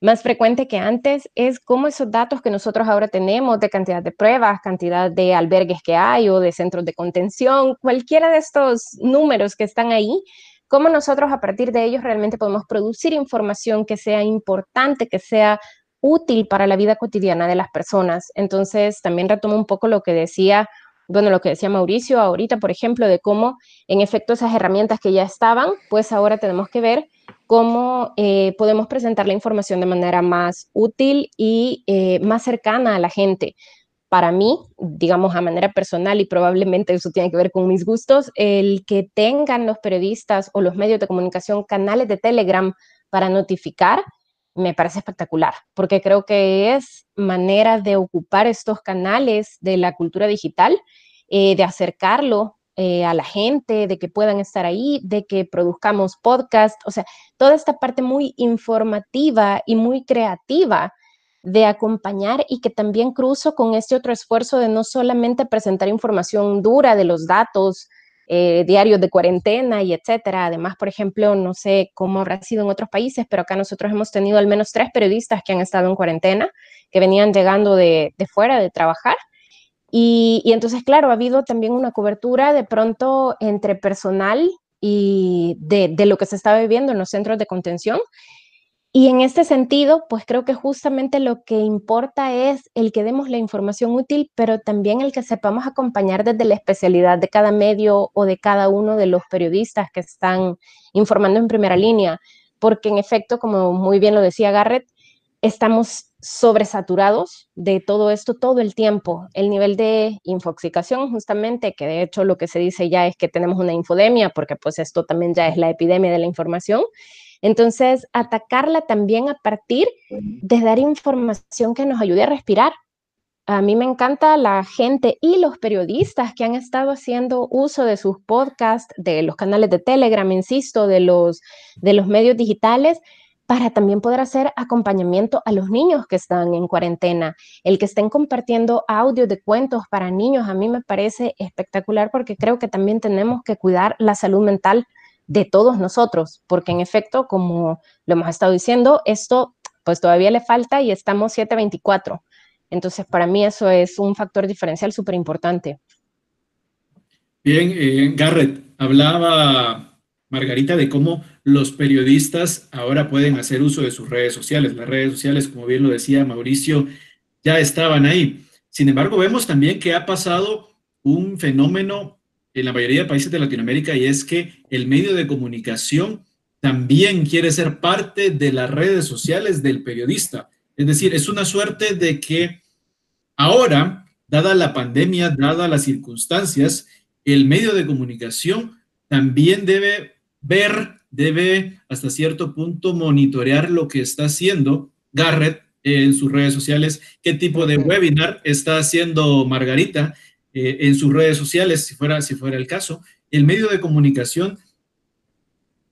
más frecuente que antes es cómo esos datos que nosotros ahora tenemos de cantidad de pruebas, cantidad de albergues que hay o de centros de contención, cualquiera de estos números que están ahí, cómo nosotros a partir de ellos realmente podemos producir información que sea importante, que sea útil para la vida cotidiana de las personas. Entonces, también retomo un poco lo que decía, bueno, lo que decía Mauricio ahorita, por ejemplo, de cómo en efecto esas herramientas que ya estaban, pues ahora tenemos que ver cómo eh, podemos presentar la información de manera más útil y eh, más cercana a la gente. Para mí, digamos a manera personal y probablemente eso tiene que ver con mis gustos, el que tengan los periodistas o los medios de comunicación canales de Telegram para notificar, me parece espectacular, porque creo que es manera de ocupar estos canales de la cultura digital, eh, de acercarlo eh, a la gente, de que puedan estar ahí, de que produzcamos podcast, o sea, toda esta parte muy informativa y muy creativa de acompañar y que también cruzo con este otro esfuerzo de no solamente presentar información dura de los datos eh, diarios de cuarentena y etcétera. Además, por ejemplo, no sé cómo habrá sido en otros países, pero acá nosotros hemos tenido al menos tres periodistas que han estado en cuarentena, que venían llegando de, de fuera de trabajar y, entonces, claro, ha habido también una cobertura de pronto entre personal y de, de, lo que se estaba viviendo en los centros de contención. Y en este sentido, pues creo que justamente lo que importa es el que demos la información útil, pero también el que sepamos acompañar desde la especialidad de cada medio o de cada uno de los periodistas que están informando en primera línea, porque en efecto, como muy bien lo decía Garrett, estamos sobresaturados de todo esto todo el tiempo. El nivel de infoxicación, justamente, que de hecho lo que se dice ya es que tenemos una infodemia, porque pues esto también ya es la epidemia de la información. Entonces, atacarla también a partir de dar información que nos ayude a respirar. A mí me encanta la gente y los periodistas que han estado haciendo uso de sus podcasts, de los canales de Telegram, insisto, de los, de los medios digitales, para también poder hacer acompañamiento a los niños que están en cuarentena. El que estén compartiendo audio de cuentos para niños a mí me parece espectacular porque creo que también tenemos que cuidar la salud mental de todos nosotros, porque en efecto, como lo hemos estado diciendo, esto pues todavía le falta y estamos 724. Entonces, para mí eso es un factor diferencial súper importante. Bien, eh, Garrett, hablaba Margarita de cómo los periodistas ahora pueden hacer uso de sus redes sociales. Las redes sociales, como bien lo decía Mauricio, ya estaban ahí. Sin embargo, vemos también que ha pasado un fenómeno en la mayoría de países de Latinoamérica y es que el medio de comunicación también quiere ser parte de las redes sociales del periodista. Es decir, es una suerte de que ahora, dada la pandemia, dada las circunstancias, el medio de comunicación también debe ver debe hasta cierto punto monitorear lo que está haciendo Garrett en sus redes sociales, qué tipo de webinar está haciendo Margarita eh, en sus redes sociales, si fuera, si fuera el caso. El medio de comunicación,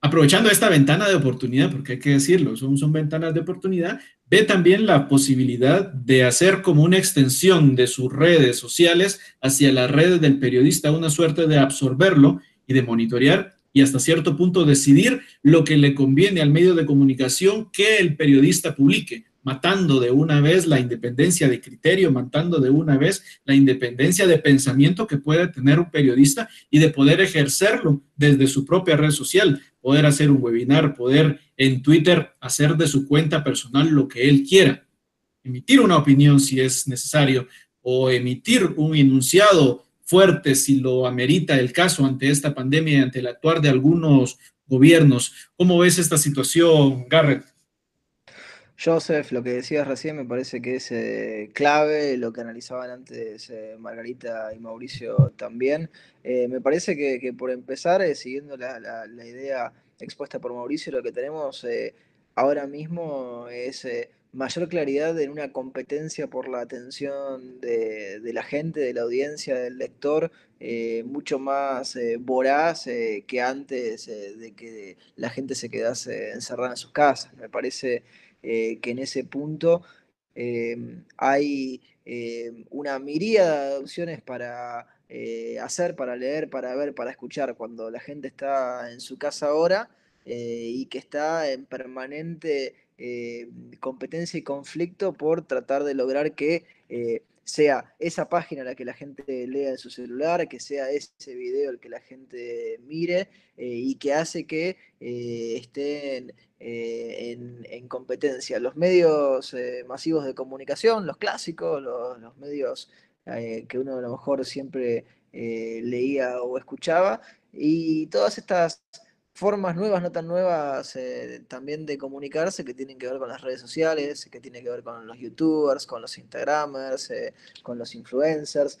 aprovechando esta ventana de oportunidad, porque hay que decirlo, son, son ventanas de oportunidad, ve también la posibilidad de hacer como una extensión de sus redes sociales hacia las redes del periodista, una suerte de absorberlo y de monitorear y hasta cierto punto decidir lo que le conviene al medio de comunicación que el periodista publique, matando de una vez la independencia de criterio, matando de una vez la independencia de pensamiento que puede tener un periodista y de poder ejercerlo desde su propia red social, poder hacer un webinar, poder en Twitter hacer de su cuenta personal lo que él quiera, emitir una opinión si es necesario o emitir un enunciado fuerte si lo amerita el caso ante esta pandemia y ante el actuar de algunos gobiernos. ¿Cómo ves esta situación, Garrett? Joseph, lo que decías recién me parece que es eh, clave, lo que analizaban antes eh, Margarita y Mauricio también. Eh, me parece que, por empezar, siguiendo la, idea expuesta por Mauricio, lo que tenemos ahora mismo es mayor claridad en una competencia por la atención de, de la gente, de la audiencia, del lector, mucho más voraz que antes de que la gente se quedase encerrada en sus casas. Me parece eh, que en ese punto em, hay em, una miríada de opciones para eh, hacer, para leer, para ver, para escuchar, cuando la gente está en su casa ahora eh, y que está en permanente competencia y conflicto por tratar de lograr que sea esa página la que la gente lea en su celular, que sea ese video el que la gente mire y que hace que estén eh, en, competencia. Los medios eh, masivos de comunicación, los clásicos, los, medios eh, que uno a lo mejor siempre leía o escuchaba, y todas estas formas nuevas, no tan nuevas, también de comunicarse, que tienen que ver con las redes sociales, que tienen que ver con los youtubers, con los instagramers, con los influencers.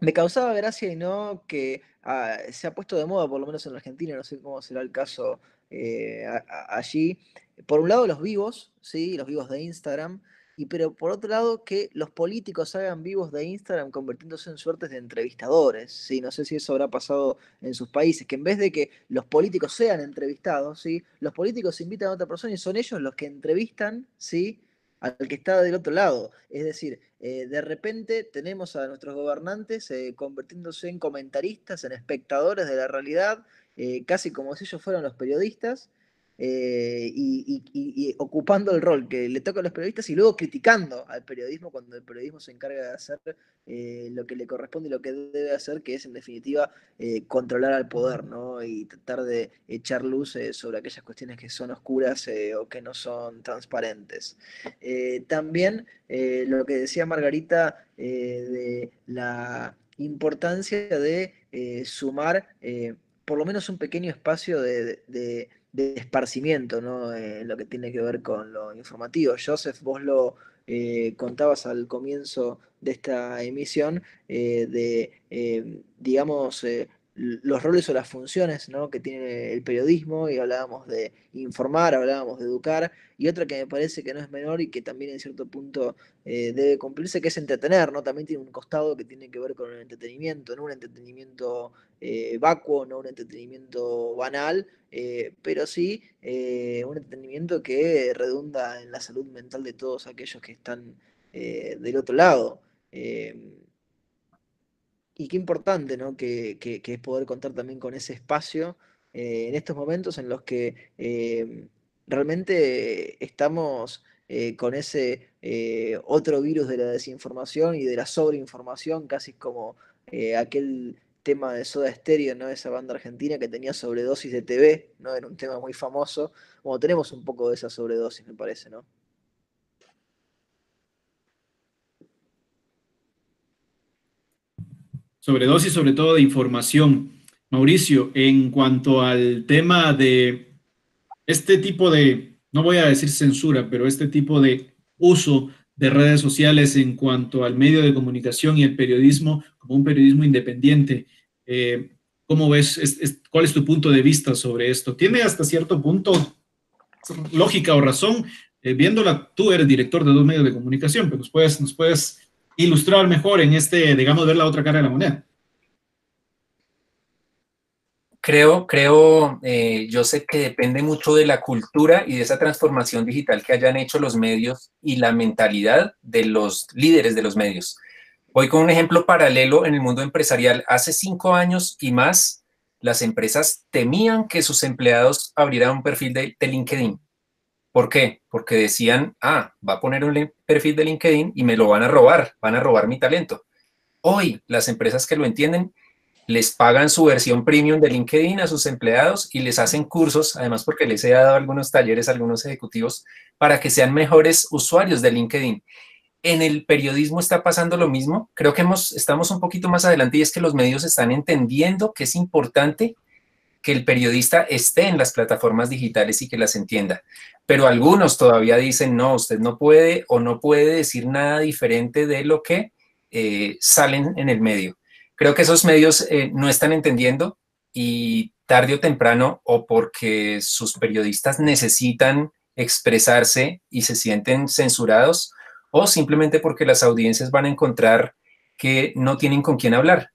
me causaba gracia y no que ah, se ha puesto de moda, por lo menos en Argentina, no sé cómo será el caso eh, allí. Por un lado los vivos, ¿sí? los vivos de Instagram, y pero por otro lado que los políticos hagan vivos de Instagram convirtiéndose en suertes de entrevistadores, ¿sí? No sé si eso habrá pasado en sus países, que en vez de que los políticos sean entrevistados, ¿sí? Los políticos invitan a otra persona y son ellos los que entrevistan, ¿sí? Al que está del otro lado. Es decir, eh, de repente tenemos a nuestros gobernantes eh, convirtiéndose en comentaristas, en espectadores de la realidad, eh, casi como si ellos fueran los periodistas, eh, y, ocupando el rol que le toca a los periodistas y luego criticando al periodismo cuando el periodismo se encarga de hacer eh, lo que le corresponde y lo que debe hacer, que es en definitiva controlar al poder ¿no? y tratar de echar luz sobre aquellas cuestiones que son oscuras o que no son transparentes. también lo que decía Margarita de la importancia de sumar por lo menos un pequeño espacio de, esparcimiento, ¿no? En lo que tiene que ver con lo informativo. Joseph, vos lo eh, contabas al comienzo de esta emisión, eh, de, eh, digamos, los roles o las funciones que tiene el periodismo y hablábamos de informar, hablábamos de educar y otra que me parece que no es menor y que también en cierto punto eh, debe cumplirse que es entretener, ¿no? También tiene un costado que tiene que ver con el entretenimiento, no un entretenimiento eh, vacuo, no un entretenimiento banal, eh, pero sí un entretenimiento que redunda en la salud mental de todos aquellos que están del otro lado y qué importante, ¿no? Que, es poder contar también con ese espacio eh, en estos momentos en los que eh, realmente estamos eh, con ese otro virus de la desinformación y de la sobreinformación, casi como aquel tema de Soda Stereo, ¿no? Esa banda argentina que tenía sobredosis de TV, ¿no? Era un tema muy famoso. Como tenemos un poco de esa sobredosis, me parece, ¿no? Sobredosis sobre todo de información. Mauricio, en cuanto al tema de este tipo de, no voy a decir censura, pero este tipo de uso de redes sociales en cuanto al medio de comunicación y el periodismo como un periodismo independiente. Eh, ¿Cómo ves? ¿Cuál es tu punto de vista sobre esto? ¿Tiene hasta cierto punto lógica o razón? Eh, viéndola, tú eres director de dos medios de comunicación, pero nos puedes, nos puedes ilustrar mejor en este, digamos, ver la otra cara de la moneda. Creo, creo, eh, yo sé que depende mucho de la cultura y de esa transformación digital que hayan hecho los medios y la mentalidad de los líderes de los medios. Voy con un ejemplo paralelo en el mundo empresarial. Hace cinco años y más, las empresas temían que sus empleados abrieran un perfil de LinkedIn ¿Por qué? Porque decían, ah, va a poner un perfil de LinkedIn y me lo van a robar, van a robar mi talento. Hoy las empresas que lo entienden les pagan su versión premium de LinkedIn a sus empleados y les hacen cursos, además porque les he dado algunos talleres a algunos ejecutivos para que sean mejores usuarios de LinkedIn. En el periodismo está pasando lo mismo. Creo que hemos, estamos un poquito más adelante y es que los medios están entendiendo que es importante que el periodista esté en las plataformas digitales y que las entienda. Pero algunos todavía dicen, no, usted no puede o no puede decir nada diferente de lo que eh, salen en el medio. Creo que esos medios eh, no están entendiendo y tarde o temprano, o porque sus periodistas necesitan expresarse y se sienten censurados, o simplemente porque las audiencias van a encontrar que no tienen con quién hablar.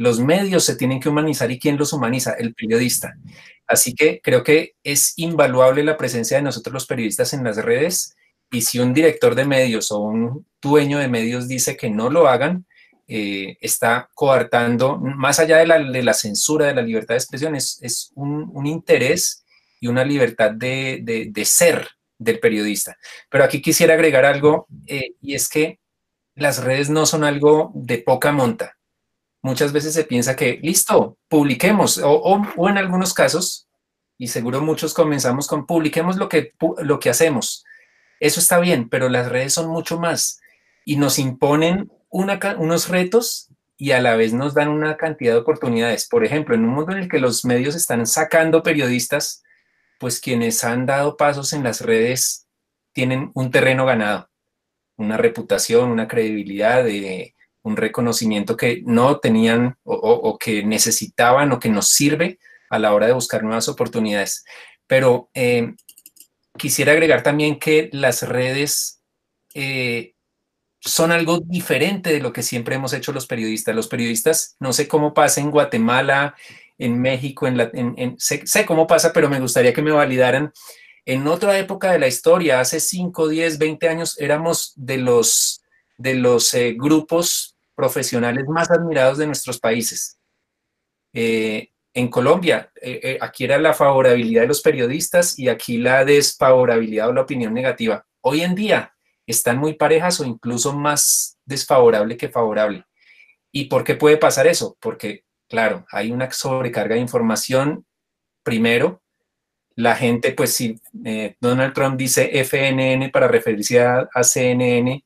Los medios se tienen que humanizar y ¿quién los humaniza? El periodista. Así que creo que es invaluable la presencia de nosotros los periodistas en las redes y si un director de medios o un dueño de medios dice que no lo hagan, eh, está coartando, más allá de la, censura de la libertad de expresión, es, un, interés y una libertad de, ser del periodista. Pero aquí quisiera agregar algo, eh, y es que las redes no son algo de poca monta muchas veces se piensa que, listo, publiquemos, o, en algunos casos, y seguro muchos comenzamos con publiquemos lo que, lo que hacemos. Eso está bien, pero las redes son mucho más y nos imponen unos retos y a la vez nos dan una cantidad de oportunidades. Por ejemplo, en un mundo en el que los medios están sacando periodistas, pues quienes han dado pasos en las redes tienen un terreno ganado, una reputación, una credibilidad, de, un reconocimiento que no tenían o, que necesitaban o que nos sirve a la hora de buscar nuevas oportunidades. Pero eh, quisiera agregar también que las redes eh, son algo diferente de lo que siempre hemos hecho los periodistas. Los periodistas, no sé cómo pasa en Guatemala, en México, en, sé, cómo pasa, pero me gustaría que me validaran. En otra época de la historia, hace 5, 10, 20 años, éramos de los de los eh, grupos profesionales más admirados de nuestros países. Eh, en Colombia, eh, aquí era la favorabilidad de los periodistas y aquí la desfavorabilidad o la opinión negativa. Hoy en día están muy parejas o incluso más desfavorable que favorable. ¿Y por qué puede pasar eso? Porque, claro, hay una sobrecarga de información. Primero, la gente, pues si Donald Trump dice FNN para referirse a CNN,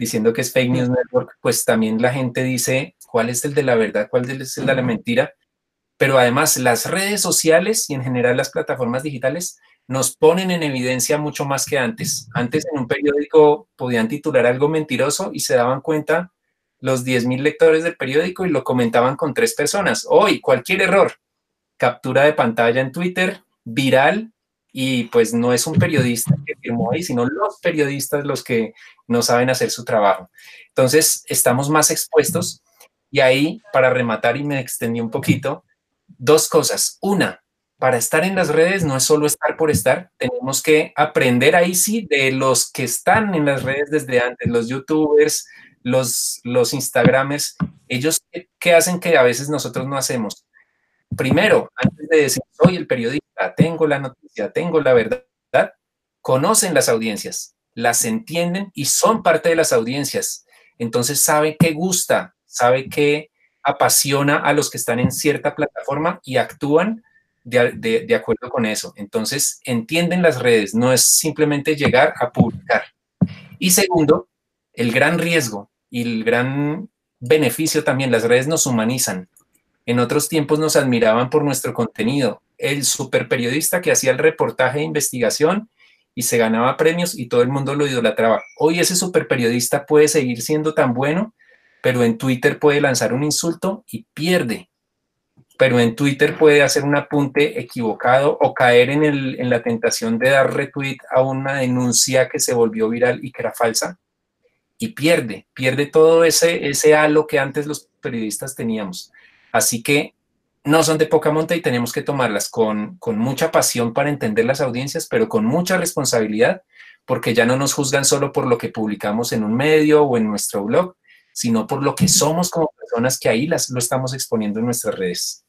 diciendo que es fake news network, pues también la gente dice cuál es el de la verdad, cuál es el de la mentira. Pero además las redes sociales y en general las plataformas digitales nos ponen en evidencia mucho más que antes. Antes en un periódico podían titular algo mentiroso y se daban cuenta los 10.000 lectores del periódico y lo comentaban con tres personas. Hoy, cualquier error, captura de pantalla en Twitter, viral, y pues no es un periodista que firmó ahí, sino los periodistas los que no saben hacer su trabajo. Entonces, estamos más expuestos y ahí, para rematar y me extendí un poquito, dos cosas. Una, para estar en las redes no es solo estar por estar, tenemos que aprender ahí sí de los que están en las redes desde antes, los youtubers, los, los instagramers, ellos qué hacen que a veces nosotros no hacemos. Primero, antes de decir soy el periodista, tengo la noticia, tengo la verdad, conocen las audiencias, las entienden y son parte de las audiencias. Entonces sabe qué gusta, sabe qué apasiona a los que están en cierta plataforma y actúan de, acuerdo con eso. Entonces entienden las redes, no es simplemente llegar a publicar. Y segundo, el gran riesgo y el gran beneficio también, las redes nos humanizan. En otros tiempos nos admiraban por nuestro contenido. El super periodista que hacía el reportaje de investigación y se ganaba premios y todo el mundo lo idolatraba. Hoy ese super periodista puede seguir siendo tan bueno, pero en Twitter puede lanzar un insulto y pierde. Pero en Twitter puede hacer un apunte equivocado o caer en, en la tentación de dar retweet a una denuncia que se volvió viral y que era falsa y pierde, pierde todo ese, ese halo que antes los periodistas teníamos. Así que no son de poca monta y tenemos que tomarlas con, mucha pasión para entender las audiencias, pero con mucha responsabilidad, porque ya no nos juzgan solo por lo que publicamos en un medio o en nuestro blog, sino por lo que somos como personas que ahí las, lo estamos exponiendo en nuestras redes.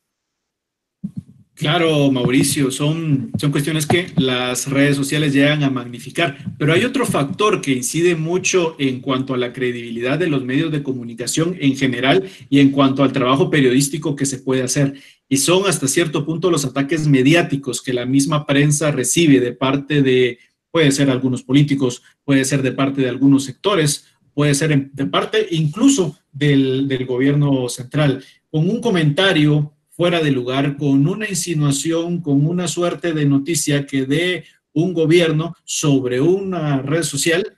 Claro, Mauricio, son, son cuestiones que las redes sociales llegan a magnificar, pero hay otro factor que incide mucho en cuanto a la credibilidad de los medios de comunicación en general y en cuanto al trabajo periodístico que se puede hacer. Y son hasta cierto punto los ataques mediáticos que la misma prensa recibe de parte de, puede ser algunos políticos, puede ser de parte de algunos sectores, puede ser de parte incluso del, del gobierno central. Con un comentario fuera de lugar, con una insinuación, con una suerte de noticia que dé un gobierno sobre una red social,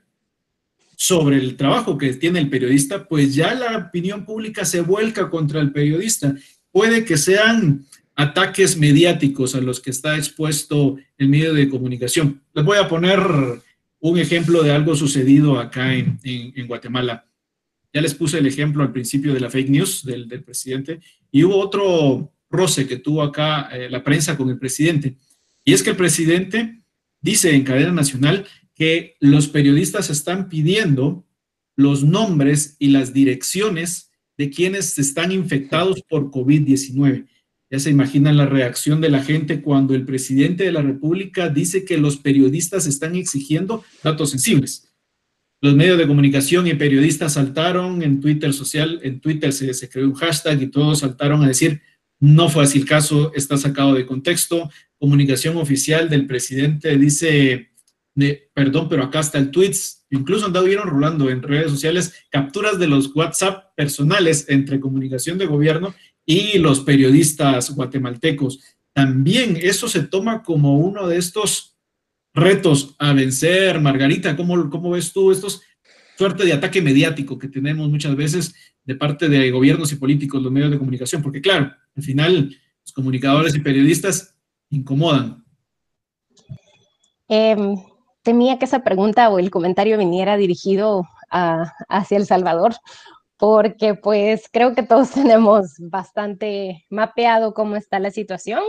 sobre el trabajo que tiene el periodista, pues ya la opinión pública se vuelca contra el periodista. Puede que sean ataques mediáticos a los que está expuesto el medio de comunicación. Les voy a poner un ejemplo de algo sucedido acá en, Guatemala. Ya les puse el ejemplo al principio de la fake news del, presidente y hubo otro roce que tuvo acá eh, la prensa con el presidente. Y es que el presidente dice en cadena nacional que los periodistas están pidiendo los nombres y las direcciones de quienes están infectados por COVID-19. Ya se imaginan la reacción de la gente cuando el presidente de la República dice que los periodistas están exigiendo datos sensibles. Los medios de comunicación y periodistas saltaron en Twitter social, en Twitter se, se creó un hashtag y todos saltaron a decir, no fue así el caso, está sacado de contexto. Comunicación oficial del presidente dice, perdón, pero acá está el tweets, incluso anduvieron rolando en redes sociales capturas de los WhatsApp personales entre comunicación de gobierno y los periodistas guatemaltecos. También eso se toma como uno de estos retos a vencer. Margarita, ¿cómo, cómo ves tú estos suerte de ataque mediático que tenemos muchas veces de parte de gobiernos y políticos, los medios de comunicación? Porque claro, al final los comunicadores y periodistas incomodan. Em, temía que esa pregunta o el comentario viniera dirigido hacia El Salvador, porque pues creo que todos tenemos bastante mapeado cómo está la situación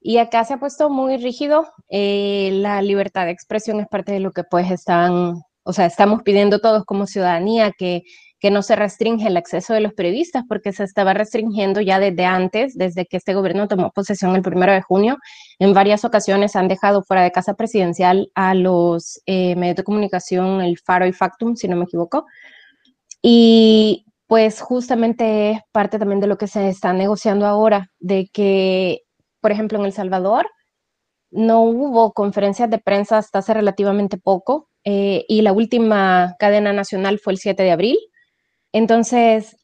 y acá se ha puesto muy rígido. Eh, la libertad de expresión es parte de lo que pues están, o sea, estamos pidiendo todos como ciudadanía que, que no se restringe el acceso de los periodistas porque se estaba restringiendo ya desde antes, desde que este gobierno tomó posesión el primero de junio. En varias ocasiones han dejado fuera de casa presidencial a los eh, medios de comunicación, el Faro y Factum, si no me equivoco, y pues justamente es parte también de lo que se está negociando ahora, de que, por ejemplo, en El Salvador no hubo conferencias de prensa hasta hace relativamente poco eh, y la última cadena nacional fue el 7 de abril. Entonces,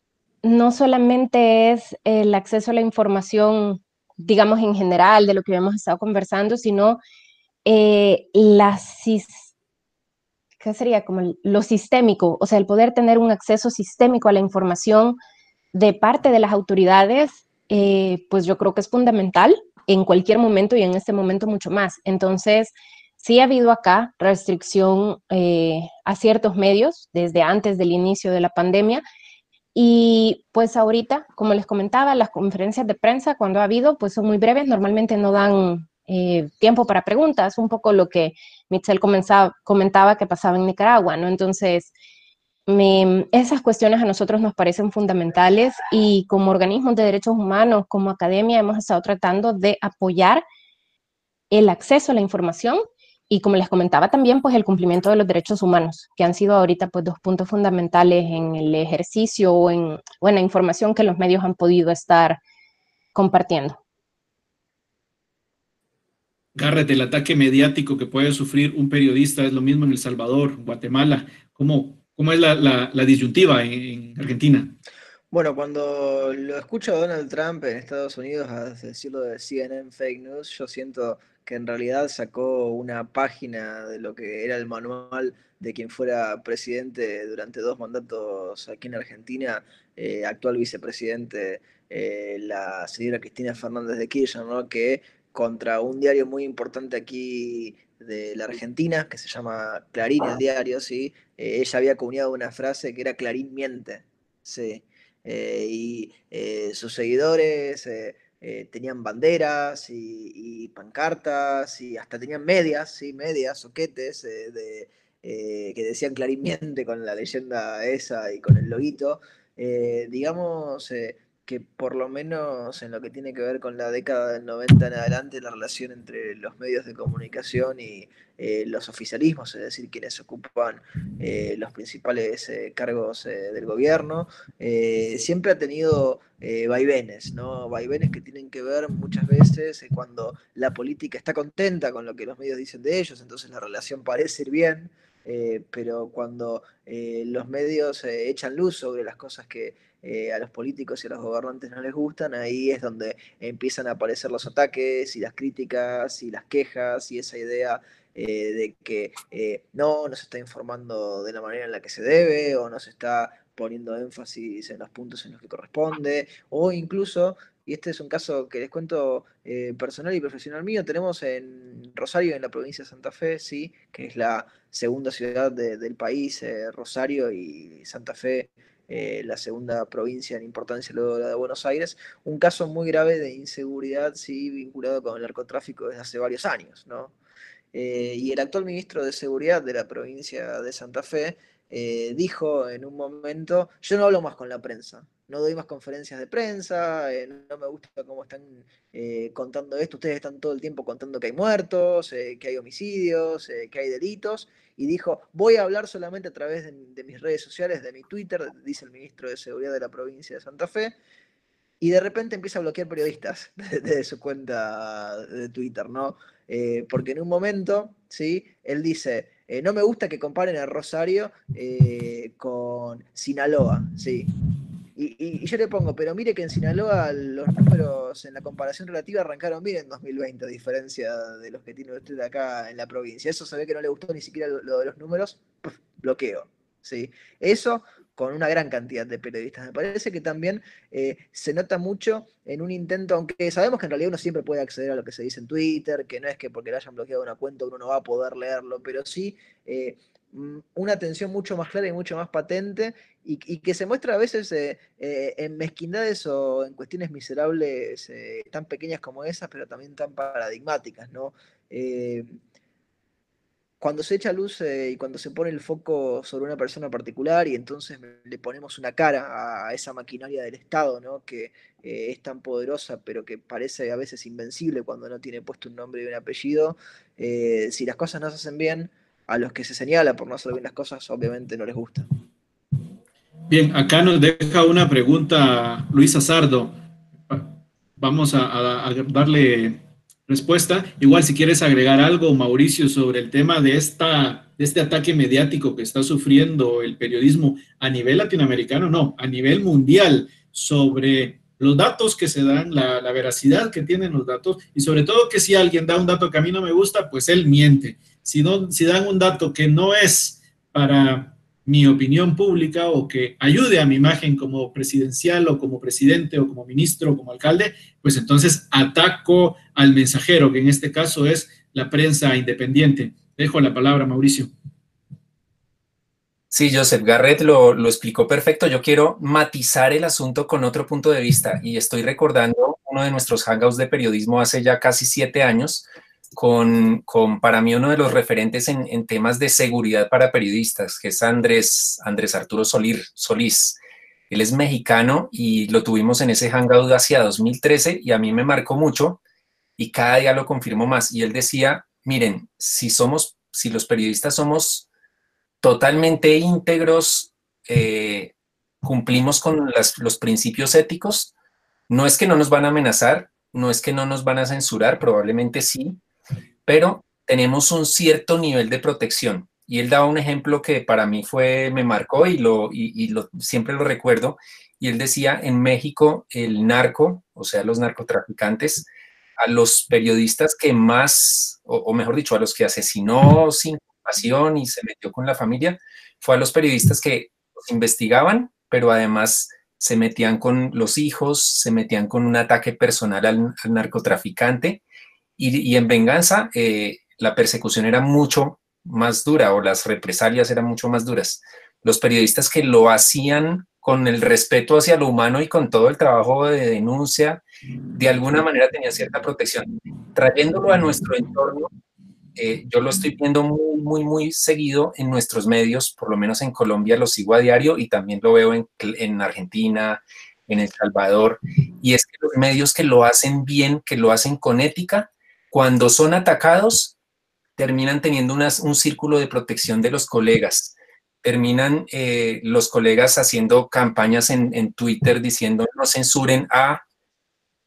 no solamente es el acceso a la información, digamos, en general de lo que hemos estado conversando, sino eh, la ¿qué sería? Como lo sistémico, o sea, el poder tener un acceso sistémico a la información de parte de las autoridades, eh, pues yo creo que es fundamental en cualquier momento y en este momento mucho más. Entonces, sí ha habido acá restricción eh, a ciertos medios desde antes del inicio de la pandemia. Y pues ahorita, como les comentaba, las conferencias de prensa cuando ha habido, pues son muy breves, normalmente no dan eh, tiempo para preguntas, un poco lo que Mitchell comentaba que pasaba en Nicaragua, ¿no? Entonces, esas cuestiones a nosotros nos parecen fundamentales y como organismos de derechos humanos, como academia, hemos estado tratando de apoyar el acceso a la información y como les comentaba también, pues el cumplimiento de los derechos humanos, que han sido ahorita pues dos puntos fundamentales en el ejercicio o en, o en la información que los medios han podido estar compartiendo. Garrett, el ataque mediático que puede sufrir un periodista es lo mismo en El Salvador, Guatemala. ¿Cómo, cómo es la, disyuntiva en, Argentina? Bueno, cuando lo escucho a Donald Trump en Estados Unidos a decirlo de CNN fake news, yo siento que en realidad sacó una página de lo que era el manual de quien fuera presidente durante dos mandatos aquí en Argentina, eh, actual vicepresidente, eh, la señora Cristina Fernández de Kirchner, que contra un diario muy importante aquí de la Argentina, que se llama Clarín el diario, ¿sí? Eh, ella había comunicado una frase que era Clarín miente, ¿sí? Y sus seguidores tenían banderas y, pancartas y hasta tenían medias, ¿sí? Medias, soquetes de, que decían Clarín miente con la leyenda esa y con el loguito. digamos que por lo menos en lo que tiene que ver con la década del 90 en adelante, la relación entre los medios de comunicación y eh, los oficialismos, es decir, quienes ocupan eh, los principales eh, cargos del gobierno, siempre ha tenido vaivenes, ¿no? Vaivenes que tienen que ver muchas veces cuando la política está contenta con lo que los medios dicen de ellos, entonces la relación parece ir bien, pero cuando los medios echan luz sobre las cosas que a los políticos y a los gobernantes no les gustan, ahí es donde empiezan a aparecer los ataques y las críticas y las quejas y esa idea de que no, no se está informando de la manera en la que se debe o no se está poniendo énfasis en los puntos en los que corresponde, o incluso, y este es un caso que les cuento eh, personal y profesional mío, tenemos en Rosario, en la provincia de Santa Fe, sí, que es la segunda ciudad del país, eh, Rosario y Santa Fe, eh, la segunda provincia en importancia luego de la de Buenos Aires, un caso muy grave de inseguridad, sí, vinculado con el narcotráfico desde hace varios años, ¿no? y el actual ministro de Seguridad de la provincia de Santa Fe eh, dijo en un momento, yo no hablo más con la prensa, no doy más conferencias de prensa, eh, no me gusta cómo están eh, contando esto, ustedes están todo el tiempo contando que hay muertos, que hay homicidios, que hay delitos, y dijo, voy a hablar solamente a través de, mis redes sociales, de mi Twitter, dice el ministro de Seguridad de la provincia de Santa Fe, y de repente empieza a bloquear periodistas desde su cuenta de Twitter, ¿no? porque en un momento, ¿sí? Él dice, eh, no me gusta que comparen a Rosario eh, con Sinaloa, sí. Y, yo le pongo, pero mire que en Sinaloa los números en la comparación relativa arrancaron bien en 2020, a diferencia de los que tiene usted acá en la provincia. Eso se ve que no le gustó ni siquiera lo, de los números, bloqueo. ¿sí? Eso con una gran cantidad de periodistas. Me parece que también eh, se nota mucho en un intento, aunque sabemos que en realidad uno siempre puede acceder a lo que se dice en Twitter, que no es que porque le hayan bloqueado una cuenta uno no va a poder leerlo, pero sí eh, mm, una atención mucho más clara y mucho más patente y, que se muestra a veces eh, en mezquindades o en cuestiones miserables tan pequeñas como esas, pero también tan paradigmáticas, ¿no? Cuando se echa luz eh, y cuando se pone el foco sobre una persona particular y entonces le ponemos una cara a esa maquinaria del Estado, ¿no? que eh, es tan poderosa pero que parece a veces invencible cuando no tiene puesto un nombre y un apellido, eh, si las cosas no se hacen bien, a los que se señala por no hacer bien las cosas obviamente no les gusta. Bien, acá nos deja una pregunta Luis Azardo. Vamos a darle respuesta. Igual si quieres agregar algo, Mauricio, sobre el tema de, esta, de este ataque mediático que está sufriendo el periodismo a nivel latinoamericano, no, a nivel mundial, sobre los datos que se dan, la, veracidad que tienen los datos y sobre todo que si alguien da un dato que a mí no me gusta, pues él miente. Si, no, si dan un dato que no es para mi opinión pública o que ayude a mi imagen como presidencial o como presidente o como ministro o como alcalde, pues entonces ataco al mensajero, que en este caso es la prensa independiente. Dejo la palabra, Mauricio. Sí, Joseph Garrett lo, lo, explicó perfecto. Yo quiero matizar el asunto con otro punto de vista y estoy recordando uno de nuestros hangouts de periodismo hace ya casi siete años, con, para mí uno de los referentes en, temas de seguridad para periodistas, que es Andrés, Andrés Arturo Solir, Solís. Él es mexicano y lo tuvimos en ese hangout hacia 2013 y a mí me marcó mucho y cada día lo confirmo más. Y él decía, miren, si somos, si los periodistas somos totalmente íntegros, eh, cumplimos con los principios éticos, no es que no nos van a amenazar, no es que no nos van a censurar, probablemente sí, pero tenemos un cierto nivel de protección. Y él daba un ejemplo que para mí fue, me marcó y, lo, y, lo, siempre lo recuerdo. Y él decía, en México el narco, o sea, los narcotraficantes, a los periodistas que más, o, mejor dicho, a los que asesinó sin compasión y se metió con la familia, fue a los periodistas que investigaban, pero además se metían con los hijos, se metían con un ataque personal al narcotraficante y, en venganza, eh, la persecución era mucho más dura o las represalias eran mucho más duras. Los periodistas que lo hacían con el respeto hacia lo humano y con todo el trabajo de denuncia, de alguna manera tenían cierta protección. Trayéndolo a nuestro entorno, eh, yo lo estoy viendo muy, muy, muy seguido en nuestros medios, por lo menos en Colombia lo sigo a diario y también lo veo en, en Argentina, en El Salvador, y es que los medios que lo hacen bien, que lo hacen con ética, cuando son atacados, terminan teniendo un círculo de protección de los colegas. Terminan eh, los colegas haciendo campañas en, Twitter diciendo no censuren a,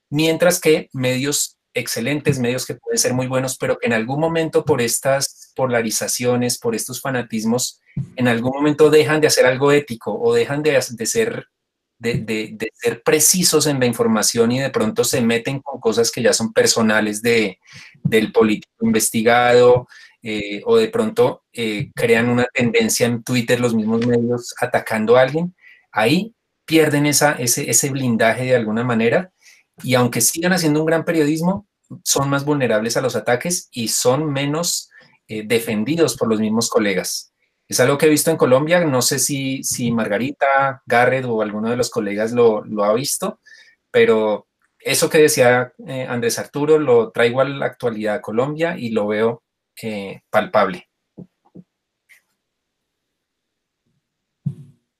mientras que medios excelentes, medios que pueden ser muy buenos, pero en algún momento por estas polarizaciones, por estos fanatismos, en algún momento dejan de hacer algo ético o dejan de, de ser, de, ser precisos en la información y de pronto se meten con cosas que ya son personales de, del político investigado eh, o de pronto eh, crean una tendencia en Twitter los mismos medios atacando a alguien, ahí pierden esa, ese, ese blindaje de alguna manera y aunque sigan haciendo un gran periodismo, son más vulnerables a los ataques y son menos eh, defendidos por los mismos colegas. Es algo que he visto en Colombia, no sé si, si Margarita, Garrett o alguno de los colegas lo, ha visto, pero eso que decía eh, Andrés Arturo lo traigo a la actualidad Colombia y lo veo eh, palpable.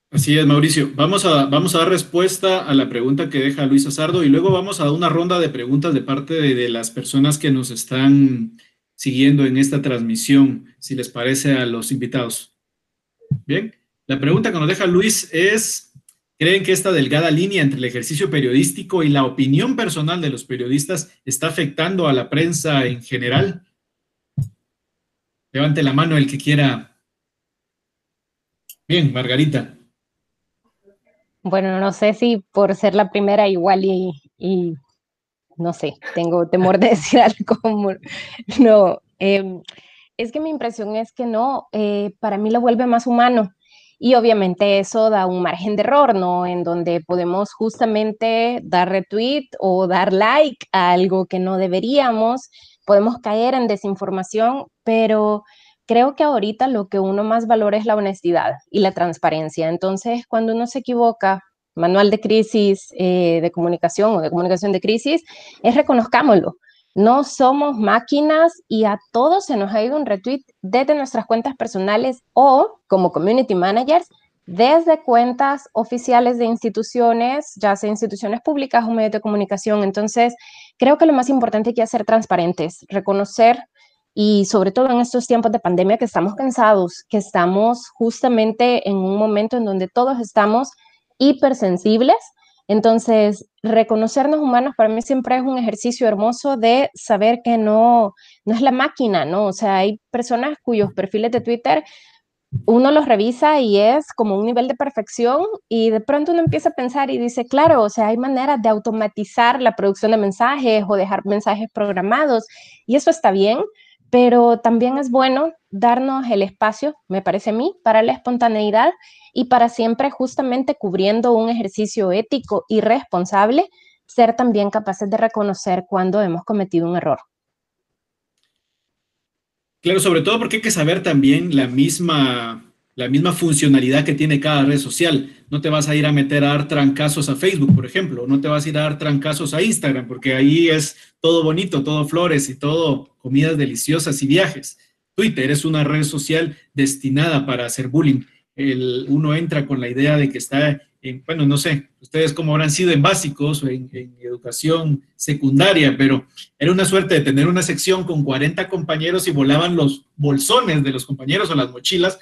Así es, Mauricio. Vamos a, vamos a dar respuesta a la pregunta que deja Luis Azardo y luego vamos a dar una ronda de preguntas de parte de, las personas que nos están siguiendo en esta transmisión, si les parece a los invitados. Bien, la pregunta que nos deja Luis es, ¿creen que esta delgada línea entre el ejercicio periodístico y la opinión personal de los periodistas está afectando a la prensa en general? Levante la mano el que quiera. Bien, Margarita. Bueno, no sé si por ser la primera igual y, no sé, tengo temor de decir algo. No, em, es que mi impresión es que no, eh, para mí lo vuelve más humano. Y obviamente eso da un margen de error, ¿no? En donde podemos justamente dar retweet o dar like a algo que no deberíamos, podemos caer en desinformación, pero creo que ahorita lo que uno más valora es la honestidad y la transparencia. Entonces, cuando uno se equivoca, manual de crisis eh, de comunicación o de comunicación de crisis, es reconozcámoslo. No somos máquinas y a todos se nos ha ido un retweet desde nuestras cuentas personales o como community managers desde cuentas oficiales de instituciones, ya sea instituciones públicas o medios de comunicación. Entonces, creo que lo más importante es ser transparentes, reconocer y sobre todo en estos tiempos de pandemia que estamos cansados, que estamos justamente en un momento en donde todos estamos hipersensibles. Entonces, reconocernos humanos para mí siempre es un ejercicio hermoso de saber que no, no es la máquina, ¿no? O sea, hay personas cuyos perfiles de Twitter uno los revisa y es como un nivel de perfección y de pronto uno empieza a pensar y dice, claro, o sea, hay maneras de automatizar la producción de mensajes o dejar mensajes programados y eso está bien, pero también es bueno darnos el espacio, me parece a mí, para la espontaneidad y para siempre justamente cubriendo un ejercicio ético y responsable, ser también capaces de reconocer cuando hemos cometido un error. Claro, sobre todo porque hay que saber también la misma la misma funcionalidad que tiene cada red social. No te vas a ir a meter a dar trancazos a Facebook, por ejemplo, no te vas a ir a dar trancazos a Instagram, porque ahí es todo bonito, todo flores y todo comidas deliciosas y viajes. Twitter es una red social destinada para hacer bullying. Uno entra con la idea de que está bueno, no sé, ustedes cómo habrán sido en básicos o en, educación secundaria, pero era una suerte de tener una sección con 40 compañeros y volaban los bolsones de los compañeros o las mochilas,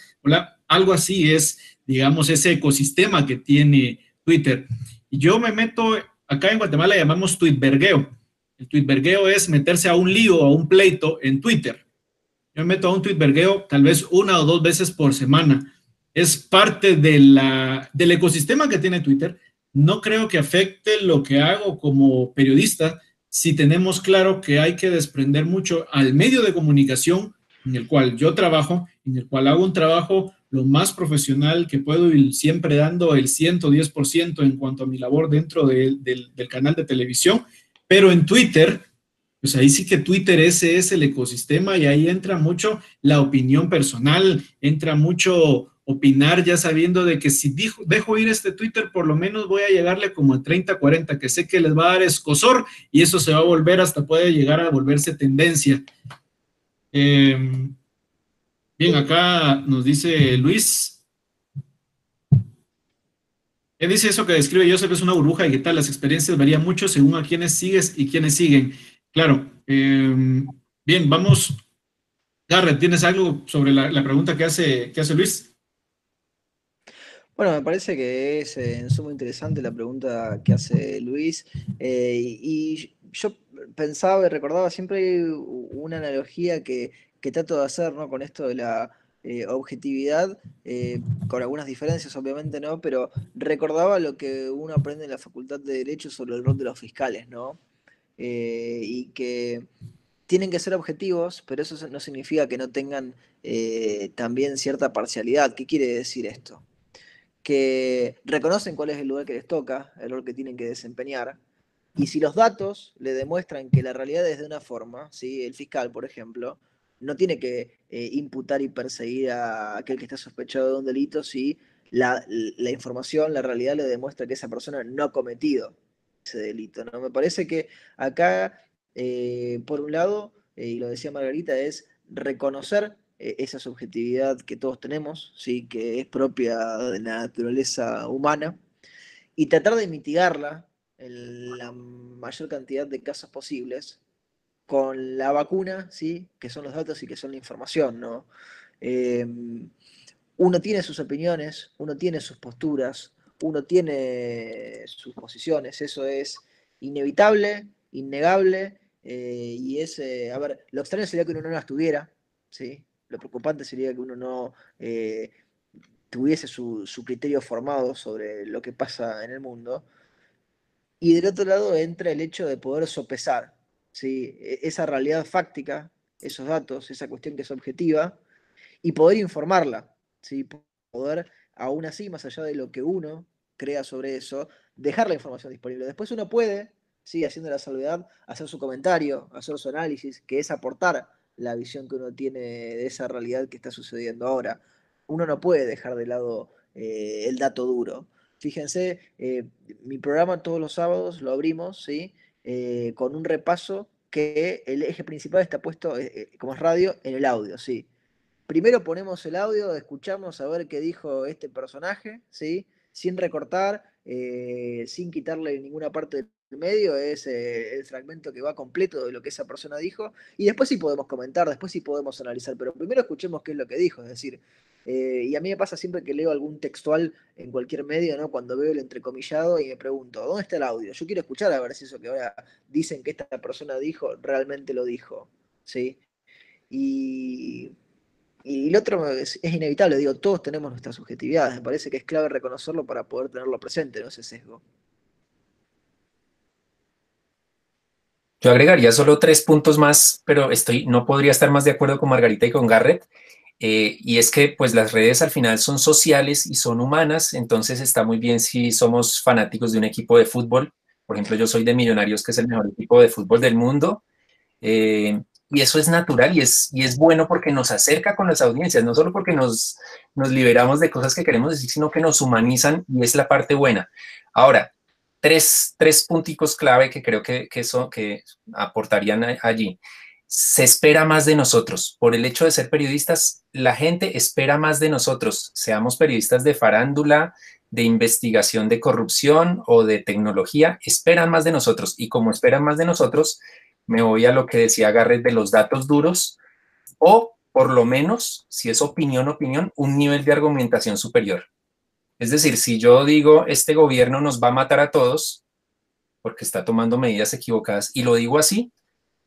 algo así es, digamos, ese ecosistema que tiene Twitter. Yo me meto, acá en Guatemala llamamos tweetbergueo. El tweetbergueo es meterse a un lío o a un pleito en Twitter. Me meto a un tweetbergueo tal vez una o dos veces por semana es parte del ecosistema que tiene Twitter. No creo que afecte lo que hago como periodista si tenemos claro que hay que desprender mucho al medio de comunicación en el cual yo trabajo, en el cual hago un trabajo lo más profesional que puedo y siempre dando el 110% en cuanto a mi labor dentro del canal de televisión, pero en Twitter, pues ahí sí que Twitter ese es el ecosistema y ahí entra mucho la opinión personal, entra mucho opinar ya sabiendo de que si dejo ir este Twitter, por lo menos voy a llegarle como a 30, 40, que sé que les va a dar escosor y eso se va a volver hasta puede llegar a volverse tendencia. Em, bien, acá nos dice Luis. Él dice eso que describe Joseph es una burbuja y que tal, las experiencias varían mucho según a quienes sigues y quienes siguen. Claro. Em, bien, vamos. Garrett, ¿tienes algo sobre la, pregunta que hace, que hace Luis? Bueno, me parece que es eh, en sumo interesante la pregunta que hace Luis. Eh, y yo pensaba y recordaba siempre una analogía que, que trato de hacer ¿no? con esto de la eh, objetividad, con algunas diferencias obviamente, ¿no? Pero recordaba lo que uno aprende en la Facultad de Derecho sobre el rol de los fiscales, ¿no? Eh, y que tienen que ser objetivos, pero eso no significa que no tengan también cierta parcialidad. ¿Qué quiere decir esto? Que reconocen cuál es el lugar que les toca, el rol que tienen que desempeñar, y si los datos le demuestran que la realidad es de una forma, ¿sí? el fiscal, por ejemplo, no tiene que eh, imputar y perseguir a aquel que está sospechado de un delito si la, información, la realidad le demuestra que esa persona no ha cometido ese delito. ¿no? Me parece que acá, eh, por un lado, eh, y lo decía Margarita, es reconocer esa subjetividad que todos tenemos, ¿sí? que es propia de la naturaleza humana, y tratar de mitigarla en la mayor cantidad de casos posibles, con la vacuna, ¿sí? que son los datos y que son la información. ¿no? Uno tiene sus opiniones, uno tiene sus posturas, uno tiene sus posiciones, eso es inevitable, innegable, eh, y es, eh, a ver, lo extraño sería que uno no las tuviera, ¿sí? lo preocupante sería que uno no eh, tuviese su, su, criterio formado sobre lo que pasa en el mundo. Y del otro lado entra el hecho de poder sopesar e, esa realidad fáctica, esos datos, esa cuestión que es objetiva, y poder informarla, ¿sí? poder, aún así, más allá de lo que uno crea sobre eso, dejar la información disponible. Después uno puede, ¿sí? haciendo la salvedad, hacer su comentario, hacer su análisis, que es aportar la visión que uno tiene de esa realidad que está sucediendo ahora. Uno no puede dejar de lado eh, el dato duro. Fíjense, eh, mi programa todos los sábados lo abrimos, ¿sí? Eh, con un repaso que el eje principal está puesto, como es radio, en el audio, sí. Primero ponemos el audio, escuchamos a ver qué dijo este personaje, ¿sí? Sin recortar, sin quitarle ninguna parte del medio, es el fragmento que va completo de lo que esa persona dijo, y después sí podemos comentar, después sí podemos analizar, pero primero escuchemos qué es lo que dijo, es decir, eh, y a mí me pasa siempre que leo algún textual en cualquier medio, ¿no? Cuando veo el entrecomillado y me pregunto, ¿dónde está el audio? Yo quiero escuchar a ver si eso que ahora dicen que esta persona dijo, realmente lo dijo, ¿sí? Y, y lo otro es, inevitable, digo, todos tenemos nuestras subjetividades, me parece que es clave reconocerlo para poder tenerlo presente, ¿no? Ese sesgo. Yo agregaría solo tres puntos más, pero estoy, no podría estar más de acuerdo con Margarita y con Garrett. Eh, y es que pues las redes al final son sociales y son humanas, entonces está muy bien si somos fanáticos de un equipo de fútbol. Por ejemplo, yo soy de Millonarios, que es el mejor equipo de fútbol del mundo. Eh, y eso es natural y es, y es bueno porque nos acerca con las audiencias, no solo porque nos, nos liberamos de cosas que queremos decir, sino que nos humanizan y es la parte buena. Ahora, tres, tres punticos clave que creo que, que, eso, que aportarían allí se espera más de nosotros. Por el hecho de ser periodistas, la gente espera más de nosotros, seamos periodistas de farándula, de investigación de corrupción o de tecnología, esperan más de nosotros. Y como esperan más de nosotros, me voy a lo que decía Garrett de los datos duros o por lo menos, si es opinión, opinión, un nivel de argumentación superior. Es decir, si yo digo, este gobierno nos va a matar a todos porque está tomando medidas equivocadas y lo digo así,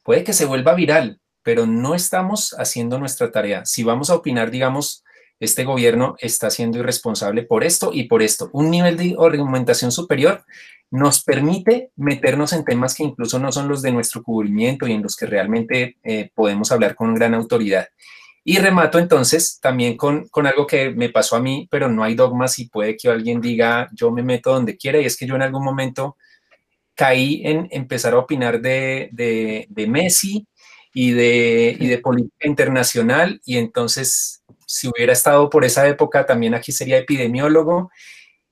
puede que se vuelva viral, pero no estamos haciendo nuestra tarea. Si vamos a opinar, digamos, este gobierno está siendo irresponsable por esto y por esto. Un nivel de argumentación superior nos permite meternos en temas que incluso no son los de nuestro cubrimiento y en los que realmente eh, podemos hablar con gran autoridad. Y remato entonces también con, algo que me pasó a mí, pero no hay dogmas y puede que alguien diga yo me meto donde quiera y es que yo en algún momento caí en empezar a opinar de, Messi y de, de política internacional y entonces si hubiera estado por esa época también aquí sería epidemiólogo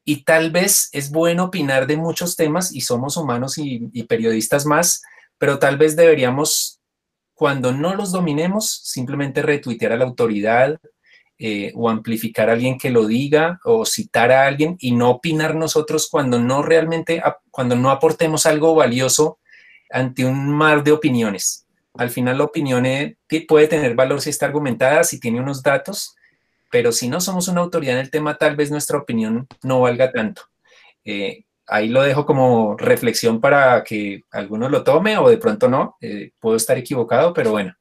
y tal vez es bueno opinar de muchos temas y somos humanos y, periodistas más, pero tal vez deberíamos, cuando no los dominemos, simplemente retuitear a la autoridad, eh, o amplificar a alguien que lo diga o citar a alguien y no opinar nosotros cuando no realmente, cuando no aportemos algo valioso ante un mar de opiniones. Al final la opinión eh, puede tener valor si está argumentada, si tiene unos datos, pero si no somos una autoridad en el tema, tal vez nuestra opinión no valga tanto. Eh, ahí lo dejo como reflexión para que alguno lo tome o de pronto no. Eh, puedo estar equivocado, pero bueno.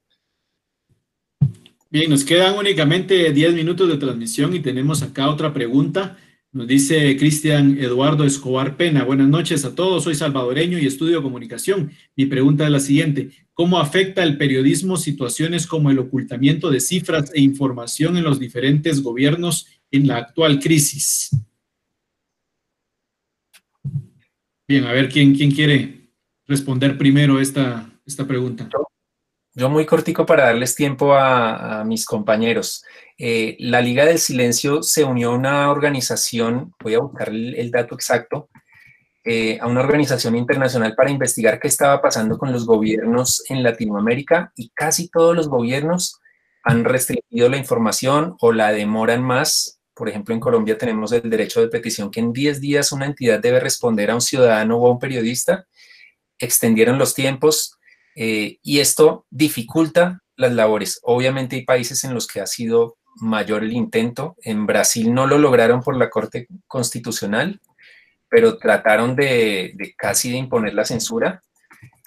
Bien, nos quedan únicamente 10 minutos de transmisión y tenemos acá otra pregunta. Nos dice Cristian Eduardo Escobar Pena. Buenas noches a todos. Soy salvadoreño y estudio comunicación. Mi pregunta es la siguiente. ¿Cómo afecta el periodismo situaciones como el ocultamiento de cifras e información en los diferentes gobiernos en la actual crisis? Bien, a ver quién, quién quiere responder primero esta, esta pregunta. Muy cortico para darles tiempo a, mis compañeros. Eh, la Liga del Silencio se unió a una organización, voy a buscar el, dato exacto, eh, a una organización internacional para investigar qué estaba pasando con los gobiernos en Latinoamérica y casi todos los gobiernos han restringido la información o la demoran más por ejemplo, en Colombia tenemos el derecho de petición que en 10 días una entidad debe responder a un ciudadano o a un periodista. Extendieron los tiempos eh, y esto dificulta las labores. Obviamente hay países en los que ha sido mayor el intento. En Brasil no lo lograron por la Corte Constitucional, pero trataron de, casi de imponer la censura.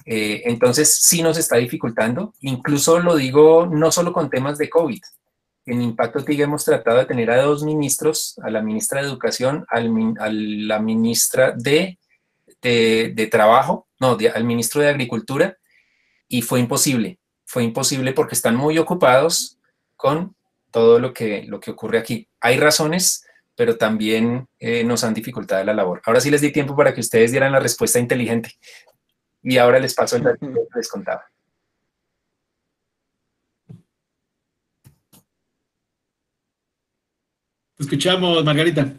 Eh, entonces sí nos está dificultando. Incluso lo digo no solo con temas de COVID, en Impacto TIG hemos tratado de tener a dos ministros, a la ministra de Educación, a la ministra de, de, Trabajo, no, al ministro de Agricultura, y fue imposible. Fue imposible porque están muy ocupados con todo lo que, lo que ocurre aquí. Hay razones, pero también eh, nos han dificultado la labor. Ahora sí les di tiempo para que ustedes dieran la respuesta inteligente. Y ahora les paso el dato que les contaba. escuchamos, Margarita.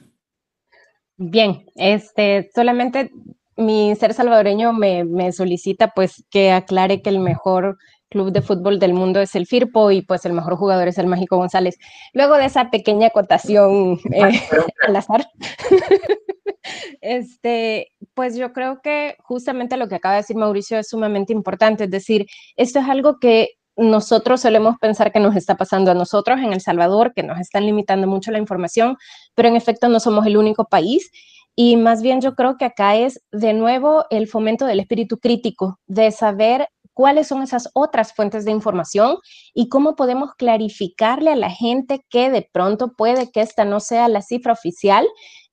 Bien, este, solamente mi ser salvadoreño me, solicita pues que aclare que el mejor club de fútbol del mundo es el Firpo y pues el mejor jugador es el Mágico González. Luego de esa pequeña acotación eh, al azar, este, pues yo creo que justamente lo que acaba de decir Mauricio es sumamente importante, es decir, esto es algo que nosotros solemos pensar que nos está pasando a nosotros en El Salvador, que nos están limitando mucho la información, pero en efecto no somos el único país. Y más bien yo creo que acá es de nuevo el fomento del espíritu crítico, de saber cuáles son esas otras fuentes de información y cómo podemos clarificarle a la gente que de pronto puede que esta no sea la cifra oficial,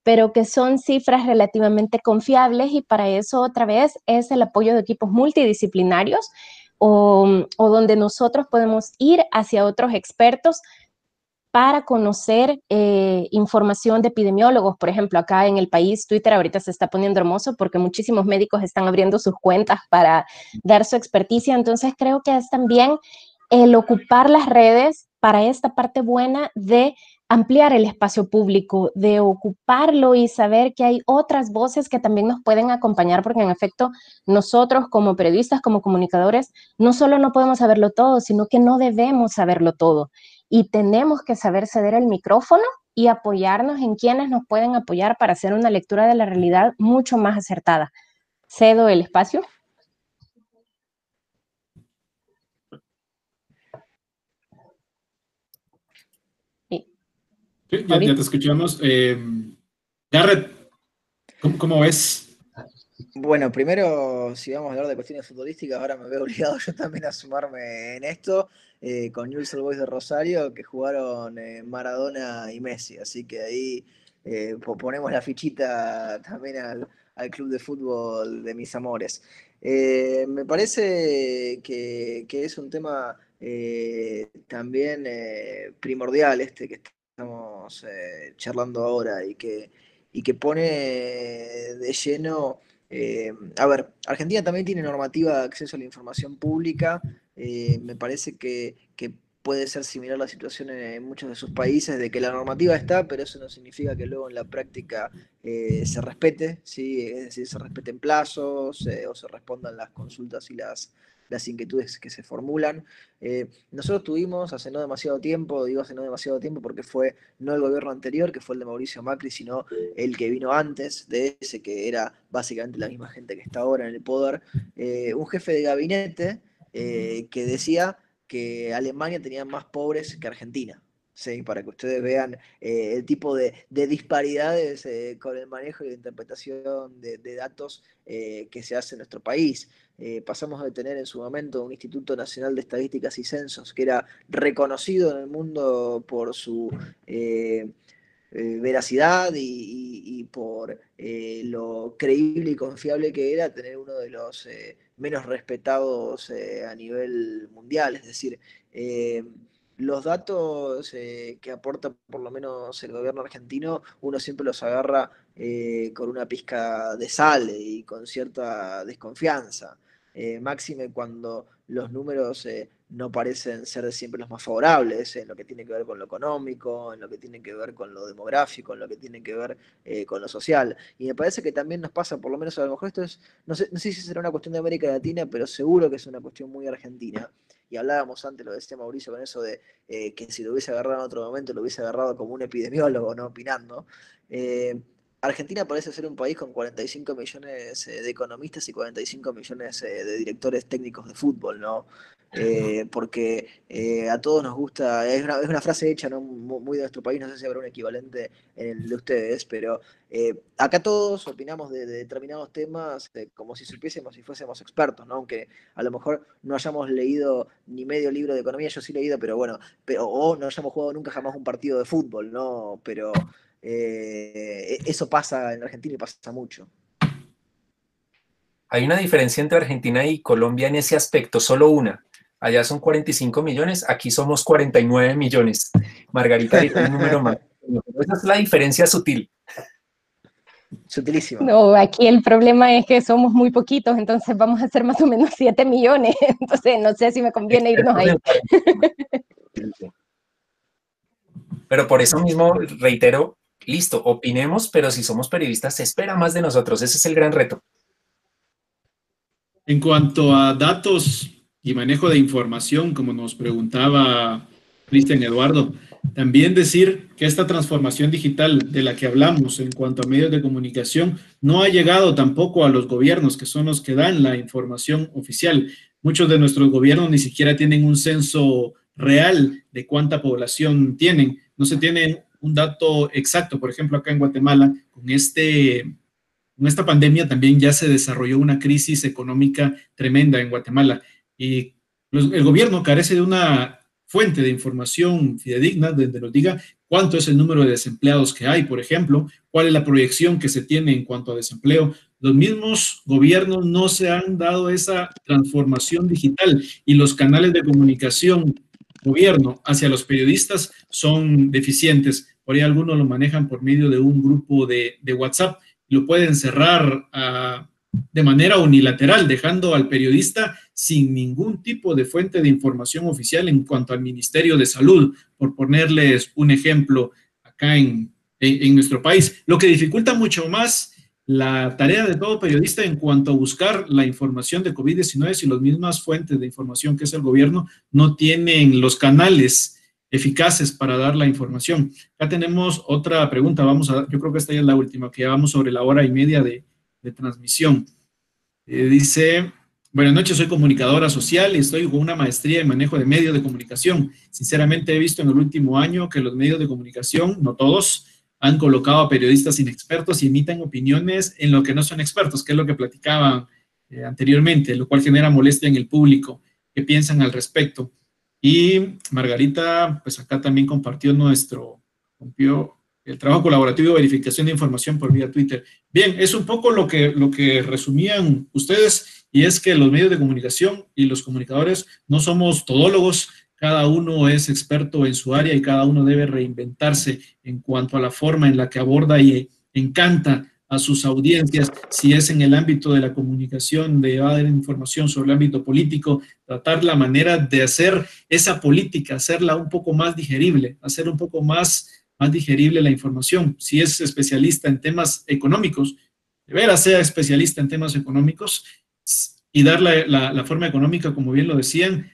pero que son cifras relativamente confiables y para eso otra vez es el apoyo de equipos multidisciplinarios o, donde nosotros podemos ir hacia otros expertos para conocer eh, información de epidemiólogos. Por ejemplo, acá en el país, Twitter ahorita se está poniendo hermoso porque muchísimos médicos están abriendo sus cuentas para dar su experticia. Entonces, creo que es también el ocupar las redes para esta parte buena de ampliar el espacio público, de ocuparlo y saber que hay otras voces que también nos pueden acompañar, porque en efecto nosotros como periodistas, como comunicadores, no solo no podemos saberlo todo, sino que no debemos saberlo todo. Y tenemos que saber ceder el micrófono y apoyarnos en quienes nos pueden apoyar para hacer una lectura de la realidad mucho más acertada. Cedo el espacio. ya, te escuchamos. Eh, Garrett, ¿cómo, ves? Bueno, primero, si vamos a hablar de cuestiones futbolísticas, ahora me veo obligado yo también a sumarme en esto, eh, con Newell's Boys de Rosario, que jugaron eh, Maradona y Messi, así que ahí ponemos la fichita también al, club de fútbol de mis amores. me parece que, que, es un tema también primordial este que estamos eh, charlando ahora y que, y que pone de lleno... Eh, a ver, Argentina también tiene normativa de acceso a la información pública. Eh, me parece que, puede ser similar la situación en, muchos de sus países, de que la normativa está, pero eso no significa que luego en la práctica se respete, ¿sí? es decir, se respeten plazos o se respondan las consultas y las, las inquietudes que se formulan. Eh, nosotros tuvimos hace no demasiado tiempo, digo hace no demasiado tiempo porque fue no el gobierno anterior, que fue el de Mauricio Macri, sino el que vino antes de ese, que era básicamente la misma gente que está ahora en el poder, eh, un jefe de gabinete eh, que decía que Alemania tenía más pobres que Argentina. Para que ustedes vean eh, el tipo de, disparidades eh, con el manejo y la interpretación de, datos eh, que se hace en nuestro país. pasamos de tener en su momento un Instituto Nacional de Estadísticas y Censos que era reconocido en el mundo por su veracidad y, por lo creíble y confiable que era, tener uno de los menos respetados a nivel mundial. Es decir, los datos eh, que aporta por lo menos el gobierno argentino, uno siempre los agarra eh, con una pizca de sal y con cierta desconfianza. Eh, máxime cuando los números no parecen ser siempre los más favorables en lo que tiene que ver con lo económico, en lo que tiene que ver con lo demográfico, en lo que tiene que ver con lo social. Y me parece que también nos pasa, por lo menos a lo mejor esto es, no sé, no sé si será una cuestión de América Latina, pero seguro que es una cuestión muy argentina y hablábamos antes, lo decía Mauricio con eso de eh, que si lo hubiese agarrado en otro momento, lo hubiese agarrado como un epidemiólogo, no opinando. Eh, Argentina parece ser un país con 45 millones eh, de economistas y 45 millones de directores técnicos de fútbol, ¿no? Eh, porque eh, a todos nos gusta, es una, es una frase hecha ¿no? muy de nuestro país, no sé si habrá un equivalente en el de ustedes, pero eh, acá todos opinamos de, determinados temas como si supiésemos y fuésemos expertos, ¿no? aunque a lo mejor no hayamos leído ni medio libro de economía, yo sí he leído, pero bueno, pero, o no hayamos jugado nunca jamás un partido de fútbol, ¿no? pero e, eso pasa en Argentina y pasa mucho. Hay una diferencia entre Argentina y Colombia en ese aspecto, solo una allá son 45 millones, aquí somos 49 millones. Margarita dice un número más. Esa es la diferencia sutil. Sutilísimo. No, aquí el problema es que somos muy poquitos, entonces vamos a ser más o menos 7 millones. Entonces no sé si me conviene irnos ahí. Pero por eso mismo reitero, listo, opinemos, pero si somos periodistas se espera más de nosotros. Ese es el gran reto. En cuanto a datos y manejo de información, como nos preguntaba Cristian Eduardo. También decir que esta transformación digital de la que hablamos en cuanto a medios de comunicación no ha llegado tampoco a los gobiernos, que son los que dan la información oficial. Muchos de nuestros gobiernos ni siquiera tienen un censo real de cuánta población tienen. No se tiene un dato exacto. Por ejemplo, acá en Guatemala, con este con esta pandemia también ya se desarrolló una crisis económica tremenda en Guatemala y el gobierno carece de una fuente de información fidedigna donde nos diga cuánto es el número de desempleados que hay, por ejemplo, cuál es la proyección que se tiene en cuanto a desempleo. Los mismos gobiernos no se han dado esa transformación digital y los canales de comunicación gobierno hacia los periodistas son deficientes. Por ahí algunos lo manejan por medio de un grupo de, WhatsApp. Lo pueden cerrar a de manera unilateral, dejando al periodista sin ningún tipo de fuente de información oficial en cuanto al Ministerio de Salud, por ponerles un ejemplo acá en, nuestro país, lo que dificulta mucho más la tarea de todo periodista en cuanto a buscar la información de COVID-19 si las mismas fuentes de información que es el gobierno no tienen los canales eficaces para dar la información. Acá tenemos otra pregunta, vamos a, yo creo que esta ya es la última, que ya vamos sobre la hora y media de, transmisión. Eh, dice, buenas noches, soy comunicadora social y estoy con una maestría en manejo de medios de comunicación. Sinceramente he visto en el último año que los medios de comunicación, no todos, han colocado a periodistas inexpertos y emiten opiniones en lo que no son expertos, que es lo que platicaban eh, anteriormente, lo cual genera molestia en el público. ¿Qué piensan al respecto? Y Margarita, pues acá también compartió nuestro, el trabajo colaborativo de verificación de información por vía Twitter. Bien, es un poco lo que, lo que resumían ustedes y es que los medios de comunicación y los comunicadores no somos todólogos, cada uno es experto en su área y cada uno debe reinventarse en cuanto a la forma en la que aborda y encanta a sus audiencias, si es en el ámbito de la comunicación, de dar información sobre el ámbito político, tratar la manera de hacer esa política, hacerla un poco más digerible, hacer un poco más más digerible la información. Si es especialista en temas económicos, de veras sea especialista en temas económicos y dar la, forma económica, como bien lo decían,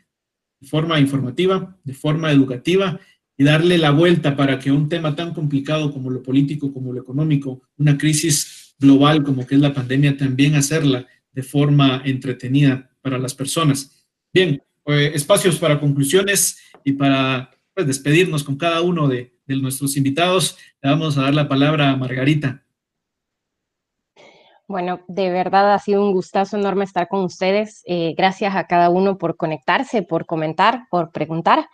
de forma informativa, de forma educativa y darle la vuelta para que un tema tan complicado como lo político, como lo económico, una crisis global como que es la pandemia, también hacerla de forma entretenida para las personas. Bien, eh, espacios para conclusiones y para pues, despedirnos con cada uno de, nuestros invitados. Le vamos a dar la palabra a Margarita. Bueno, de verdad ha sido un gustazo enorme estar con ustedes. Eh, gracias a cada uno por conectarse, por comentar, por preguntar.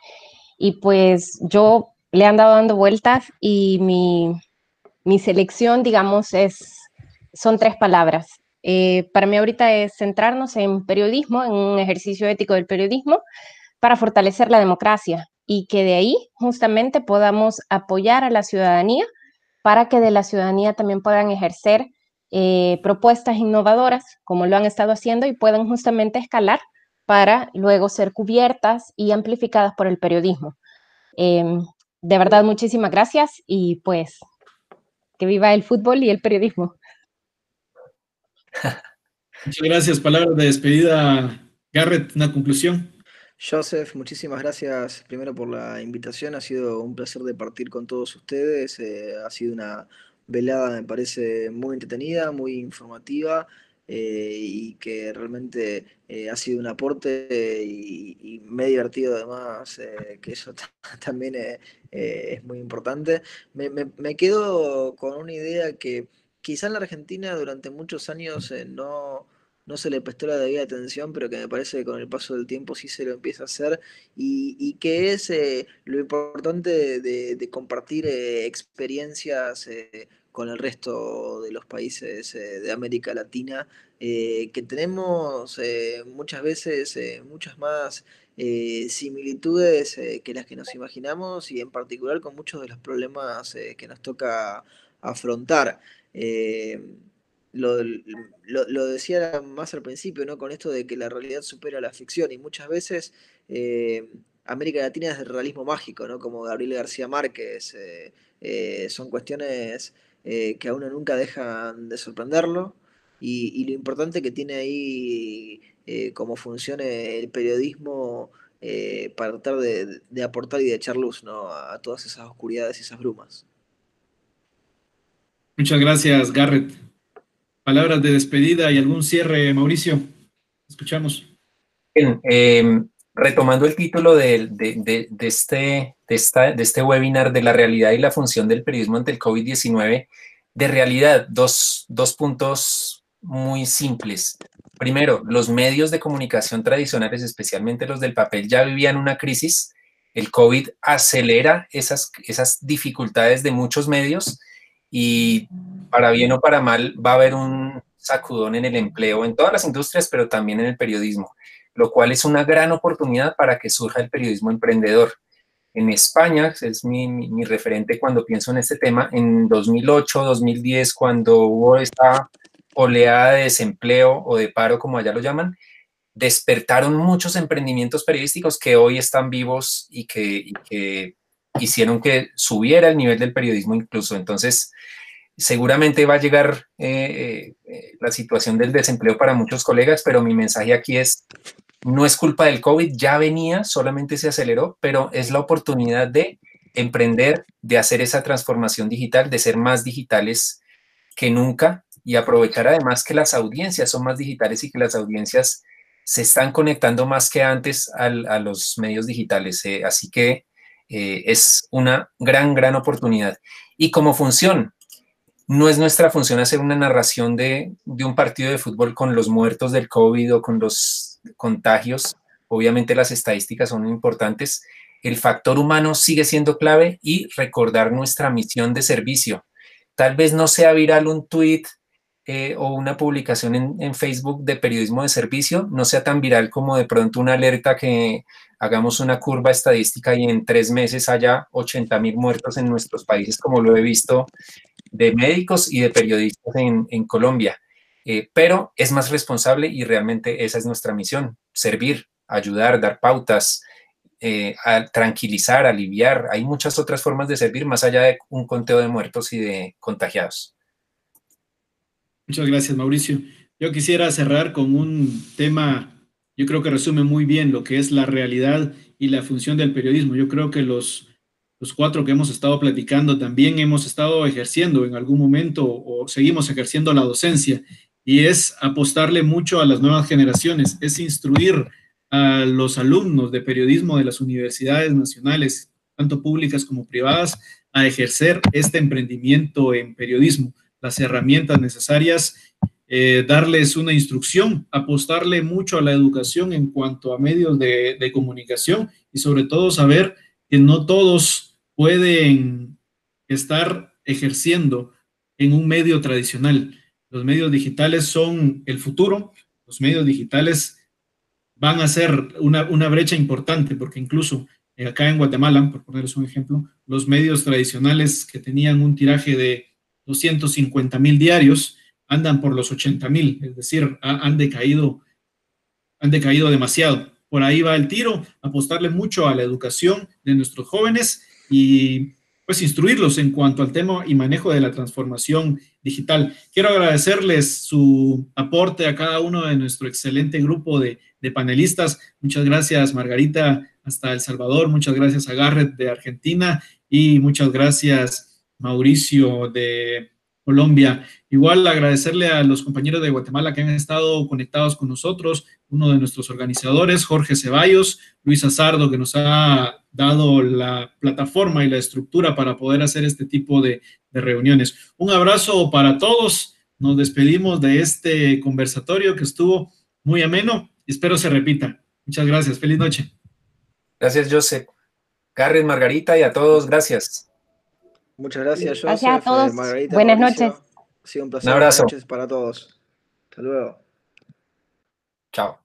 Y pues yo le he andado dando vueltas y mi, mi selección, digamos, es, son tres palabras. Eh, para mí ahorita es centrarnos en periodismo, en un ejercicio ético del periodismo para fortalecer la democracia y que de ahí justamente podamos apoyar a la ciudadanía para que de la ciudadanía también puedan ejercer eh, propuestas innovadoras, como lo han estado haciendo, y puedan justamente escalar para luego ser cubiertas y amplificadas por el periodismo. Em, de verdad, muchísimas gracias y pues que viva el fútbol y el periodismo. Muchas gracias. Palabras de despedida. Garrett, una conclusión. Joseph, muchísimas gracias primero por la invitación. Ha sido un placer de partir con todos ustedes. Eh, ha sido una velada, me parece, muy entretenida, muy informativa. Eh, y que realmente eh, ha sido un aporte y, me he divertido además, que eso también es muy importante. me, quedo con una idea que quizá en la Argentina durante muchos años eh, no, no se le prestó la debida atención, pero que me parece que con el paso del tiempo sí se lo empieza a hacer, y, que es eh, lo importante de, compartir eh, experiencias con el resto de los países de América Latina, que tenemos muchas veces muchas más similitudes que las que nos imaginamos y en particular con muchos de los problemas que nos toca afrontar. Eh, lo, decía más al principio, ¿no? Con esto de que la realidad supera la ficción y muchas veces eh, América Latina es el realismo mágico, ¿no? Como Gabriel García Márquez. Eh, son cuestiones que a uno nunca dejan de sorprenderlo y, lo importante que tiene ahí cómo funciona el periodismo para tratar de, aportar y de echar luz ¿no? a todas esas oscuridades y esas brumas. Muchas gracias, Garrett. Palabras de despedida y algún cierre, Mauricio. Escuchamos. Bien, em, retomando el título de, este, de, este webinar de la realidad y la función del periodismo ante el COVID-19, de realidad, dos, puntos muy simples. Primero, los medios de comunicación tradicionales, especialmente los del papel, ya vivían una crisis. El COVID acelera esas dificultades de muchos medios y para bien o para mal va a haber un sacudón en el empleo en todas las industrias, pero también en el periodismo, lo cual es una gran oportunidad para que surja el periodismo emprendedor. En España, es mi, mi, referente cuando pienso en este tema, en 2008, 2010, cuando hubo esta oleada de desempleo o de paro, como allá lo llaman, despertaron muchos emprendimientos periodísticos que hoy están vivos y que, que hicieron que subiera el nivel del periodismo incluso. Entonces, seguramente va a llegar eh, eh, la situación del desempleo para muchos colegas, pero mi mensaje aquí es, no es culpa del COVID, ya venía, solamente se aceleró, pero es la oportunidad de emprender, de hacer esa transformación digital, de ser más digitales que nunca y aprovechar además que las audiencias son más digitales y que las audiencias se están conectando más que antes a los medios digitales. Eh, así que eh, es una gran, gran oportunidad. Y como función, no es nuestra función hacer una narración de, un partido de fútbol con los muertos del COVID o con los contagios. Obviamente las estadísticas son importantes. El factor humano sigue siendo clave y recordar nuestra misión de servicio. Tal vez no sea viral un tweet eh, o una publicación en, en, Facebook de periodismo de servicio, no sea tan viral como de pronto una alerta que hagamos una curva estadística y en tres meses haya 80 mil muertos en nuestros países, como lo he visto de médicos y de periodistas en, Colombia. Eh, pero es más responsable y realmente esa es nuestra misión, servir, ayudar, dar pautas, eh, tranquilizar, aliviar. Hay muchas otras formas de servir más allá de un conteo de muertos y de contagiados. Muchas gracias, Mauricio. Yo quisiera cerrar con un tema yo creo que resume muy bien lo que es la realidad y la función del periodismo. Yo creo que los, los cuatro que hemos estado platicando también hemos estado ejerciendo en algún momento o seguimos ejerciendo la docencia y es apostarle mucho a las nuevas generaciones, es instruir a los alumnos de periodismo de las universidades nacionales tanto públicas como privadas, a ejercer este emprendimiento en periodismo, las herramientas necesarias, eh, darles una instrucción, apostarle mucho a la educación en cuanto a medios de, de comunicación y sobre todo saber que no todos pueden estar ejerciendo en un medio tradicional. Los medios digitales son el futuro, los medios digitales van a ser una, una brecha importante, porque incluso eh, acá en Guatemala, por ponerles un ejemplo, los medios tradicionales que tenían un tiraje de 250 mil diarios andan por los 80 mil, es decir, han decaído, han decaído demasiado. Por ahí va el tiro, apostarle mucho a la educación de nuestros jóvenes y pues instruirlos en cuanto al tema y manejo de la transformación digital. Quiero agradecerles su aporte a cada uno de nuestro excelente grupo de, panelistas. Muchas gracias, Margarita, hasta El Salvador. Muchas gracias a Garrett de Argentina y muchas gracias, Mauricio de Colombia. Igual agradecerle a los compañeros de Guatemala que han estado conectados con nosotros, uno de nuestros organizadores, Jorge Ceballos, Luis Azardo, que nos ha dado la plataforma y la estructura para poder hacer este tipo de, de reuniones. Un abrazo para todos. Nos despedimos de este conversatorio que estuvo muy ameno espero se repita. Muchas gracias. Feliz noche. Gracias, Joseph. Carmen, Margarita y a todos, gracias. Muchas gracias, Joseph. Gracias a todos. Margarita, Buenas Mauricio. noches. Ha sido un placer. Un abrazo. Buenas noches para todos. Hasta luego. Chao.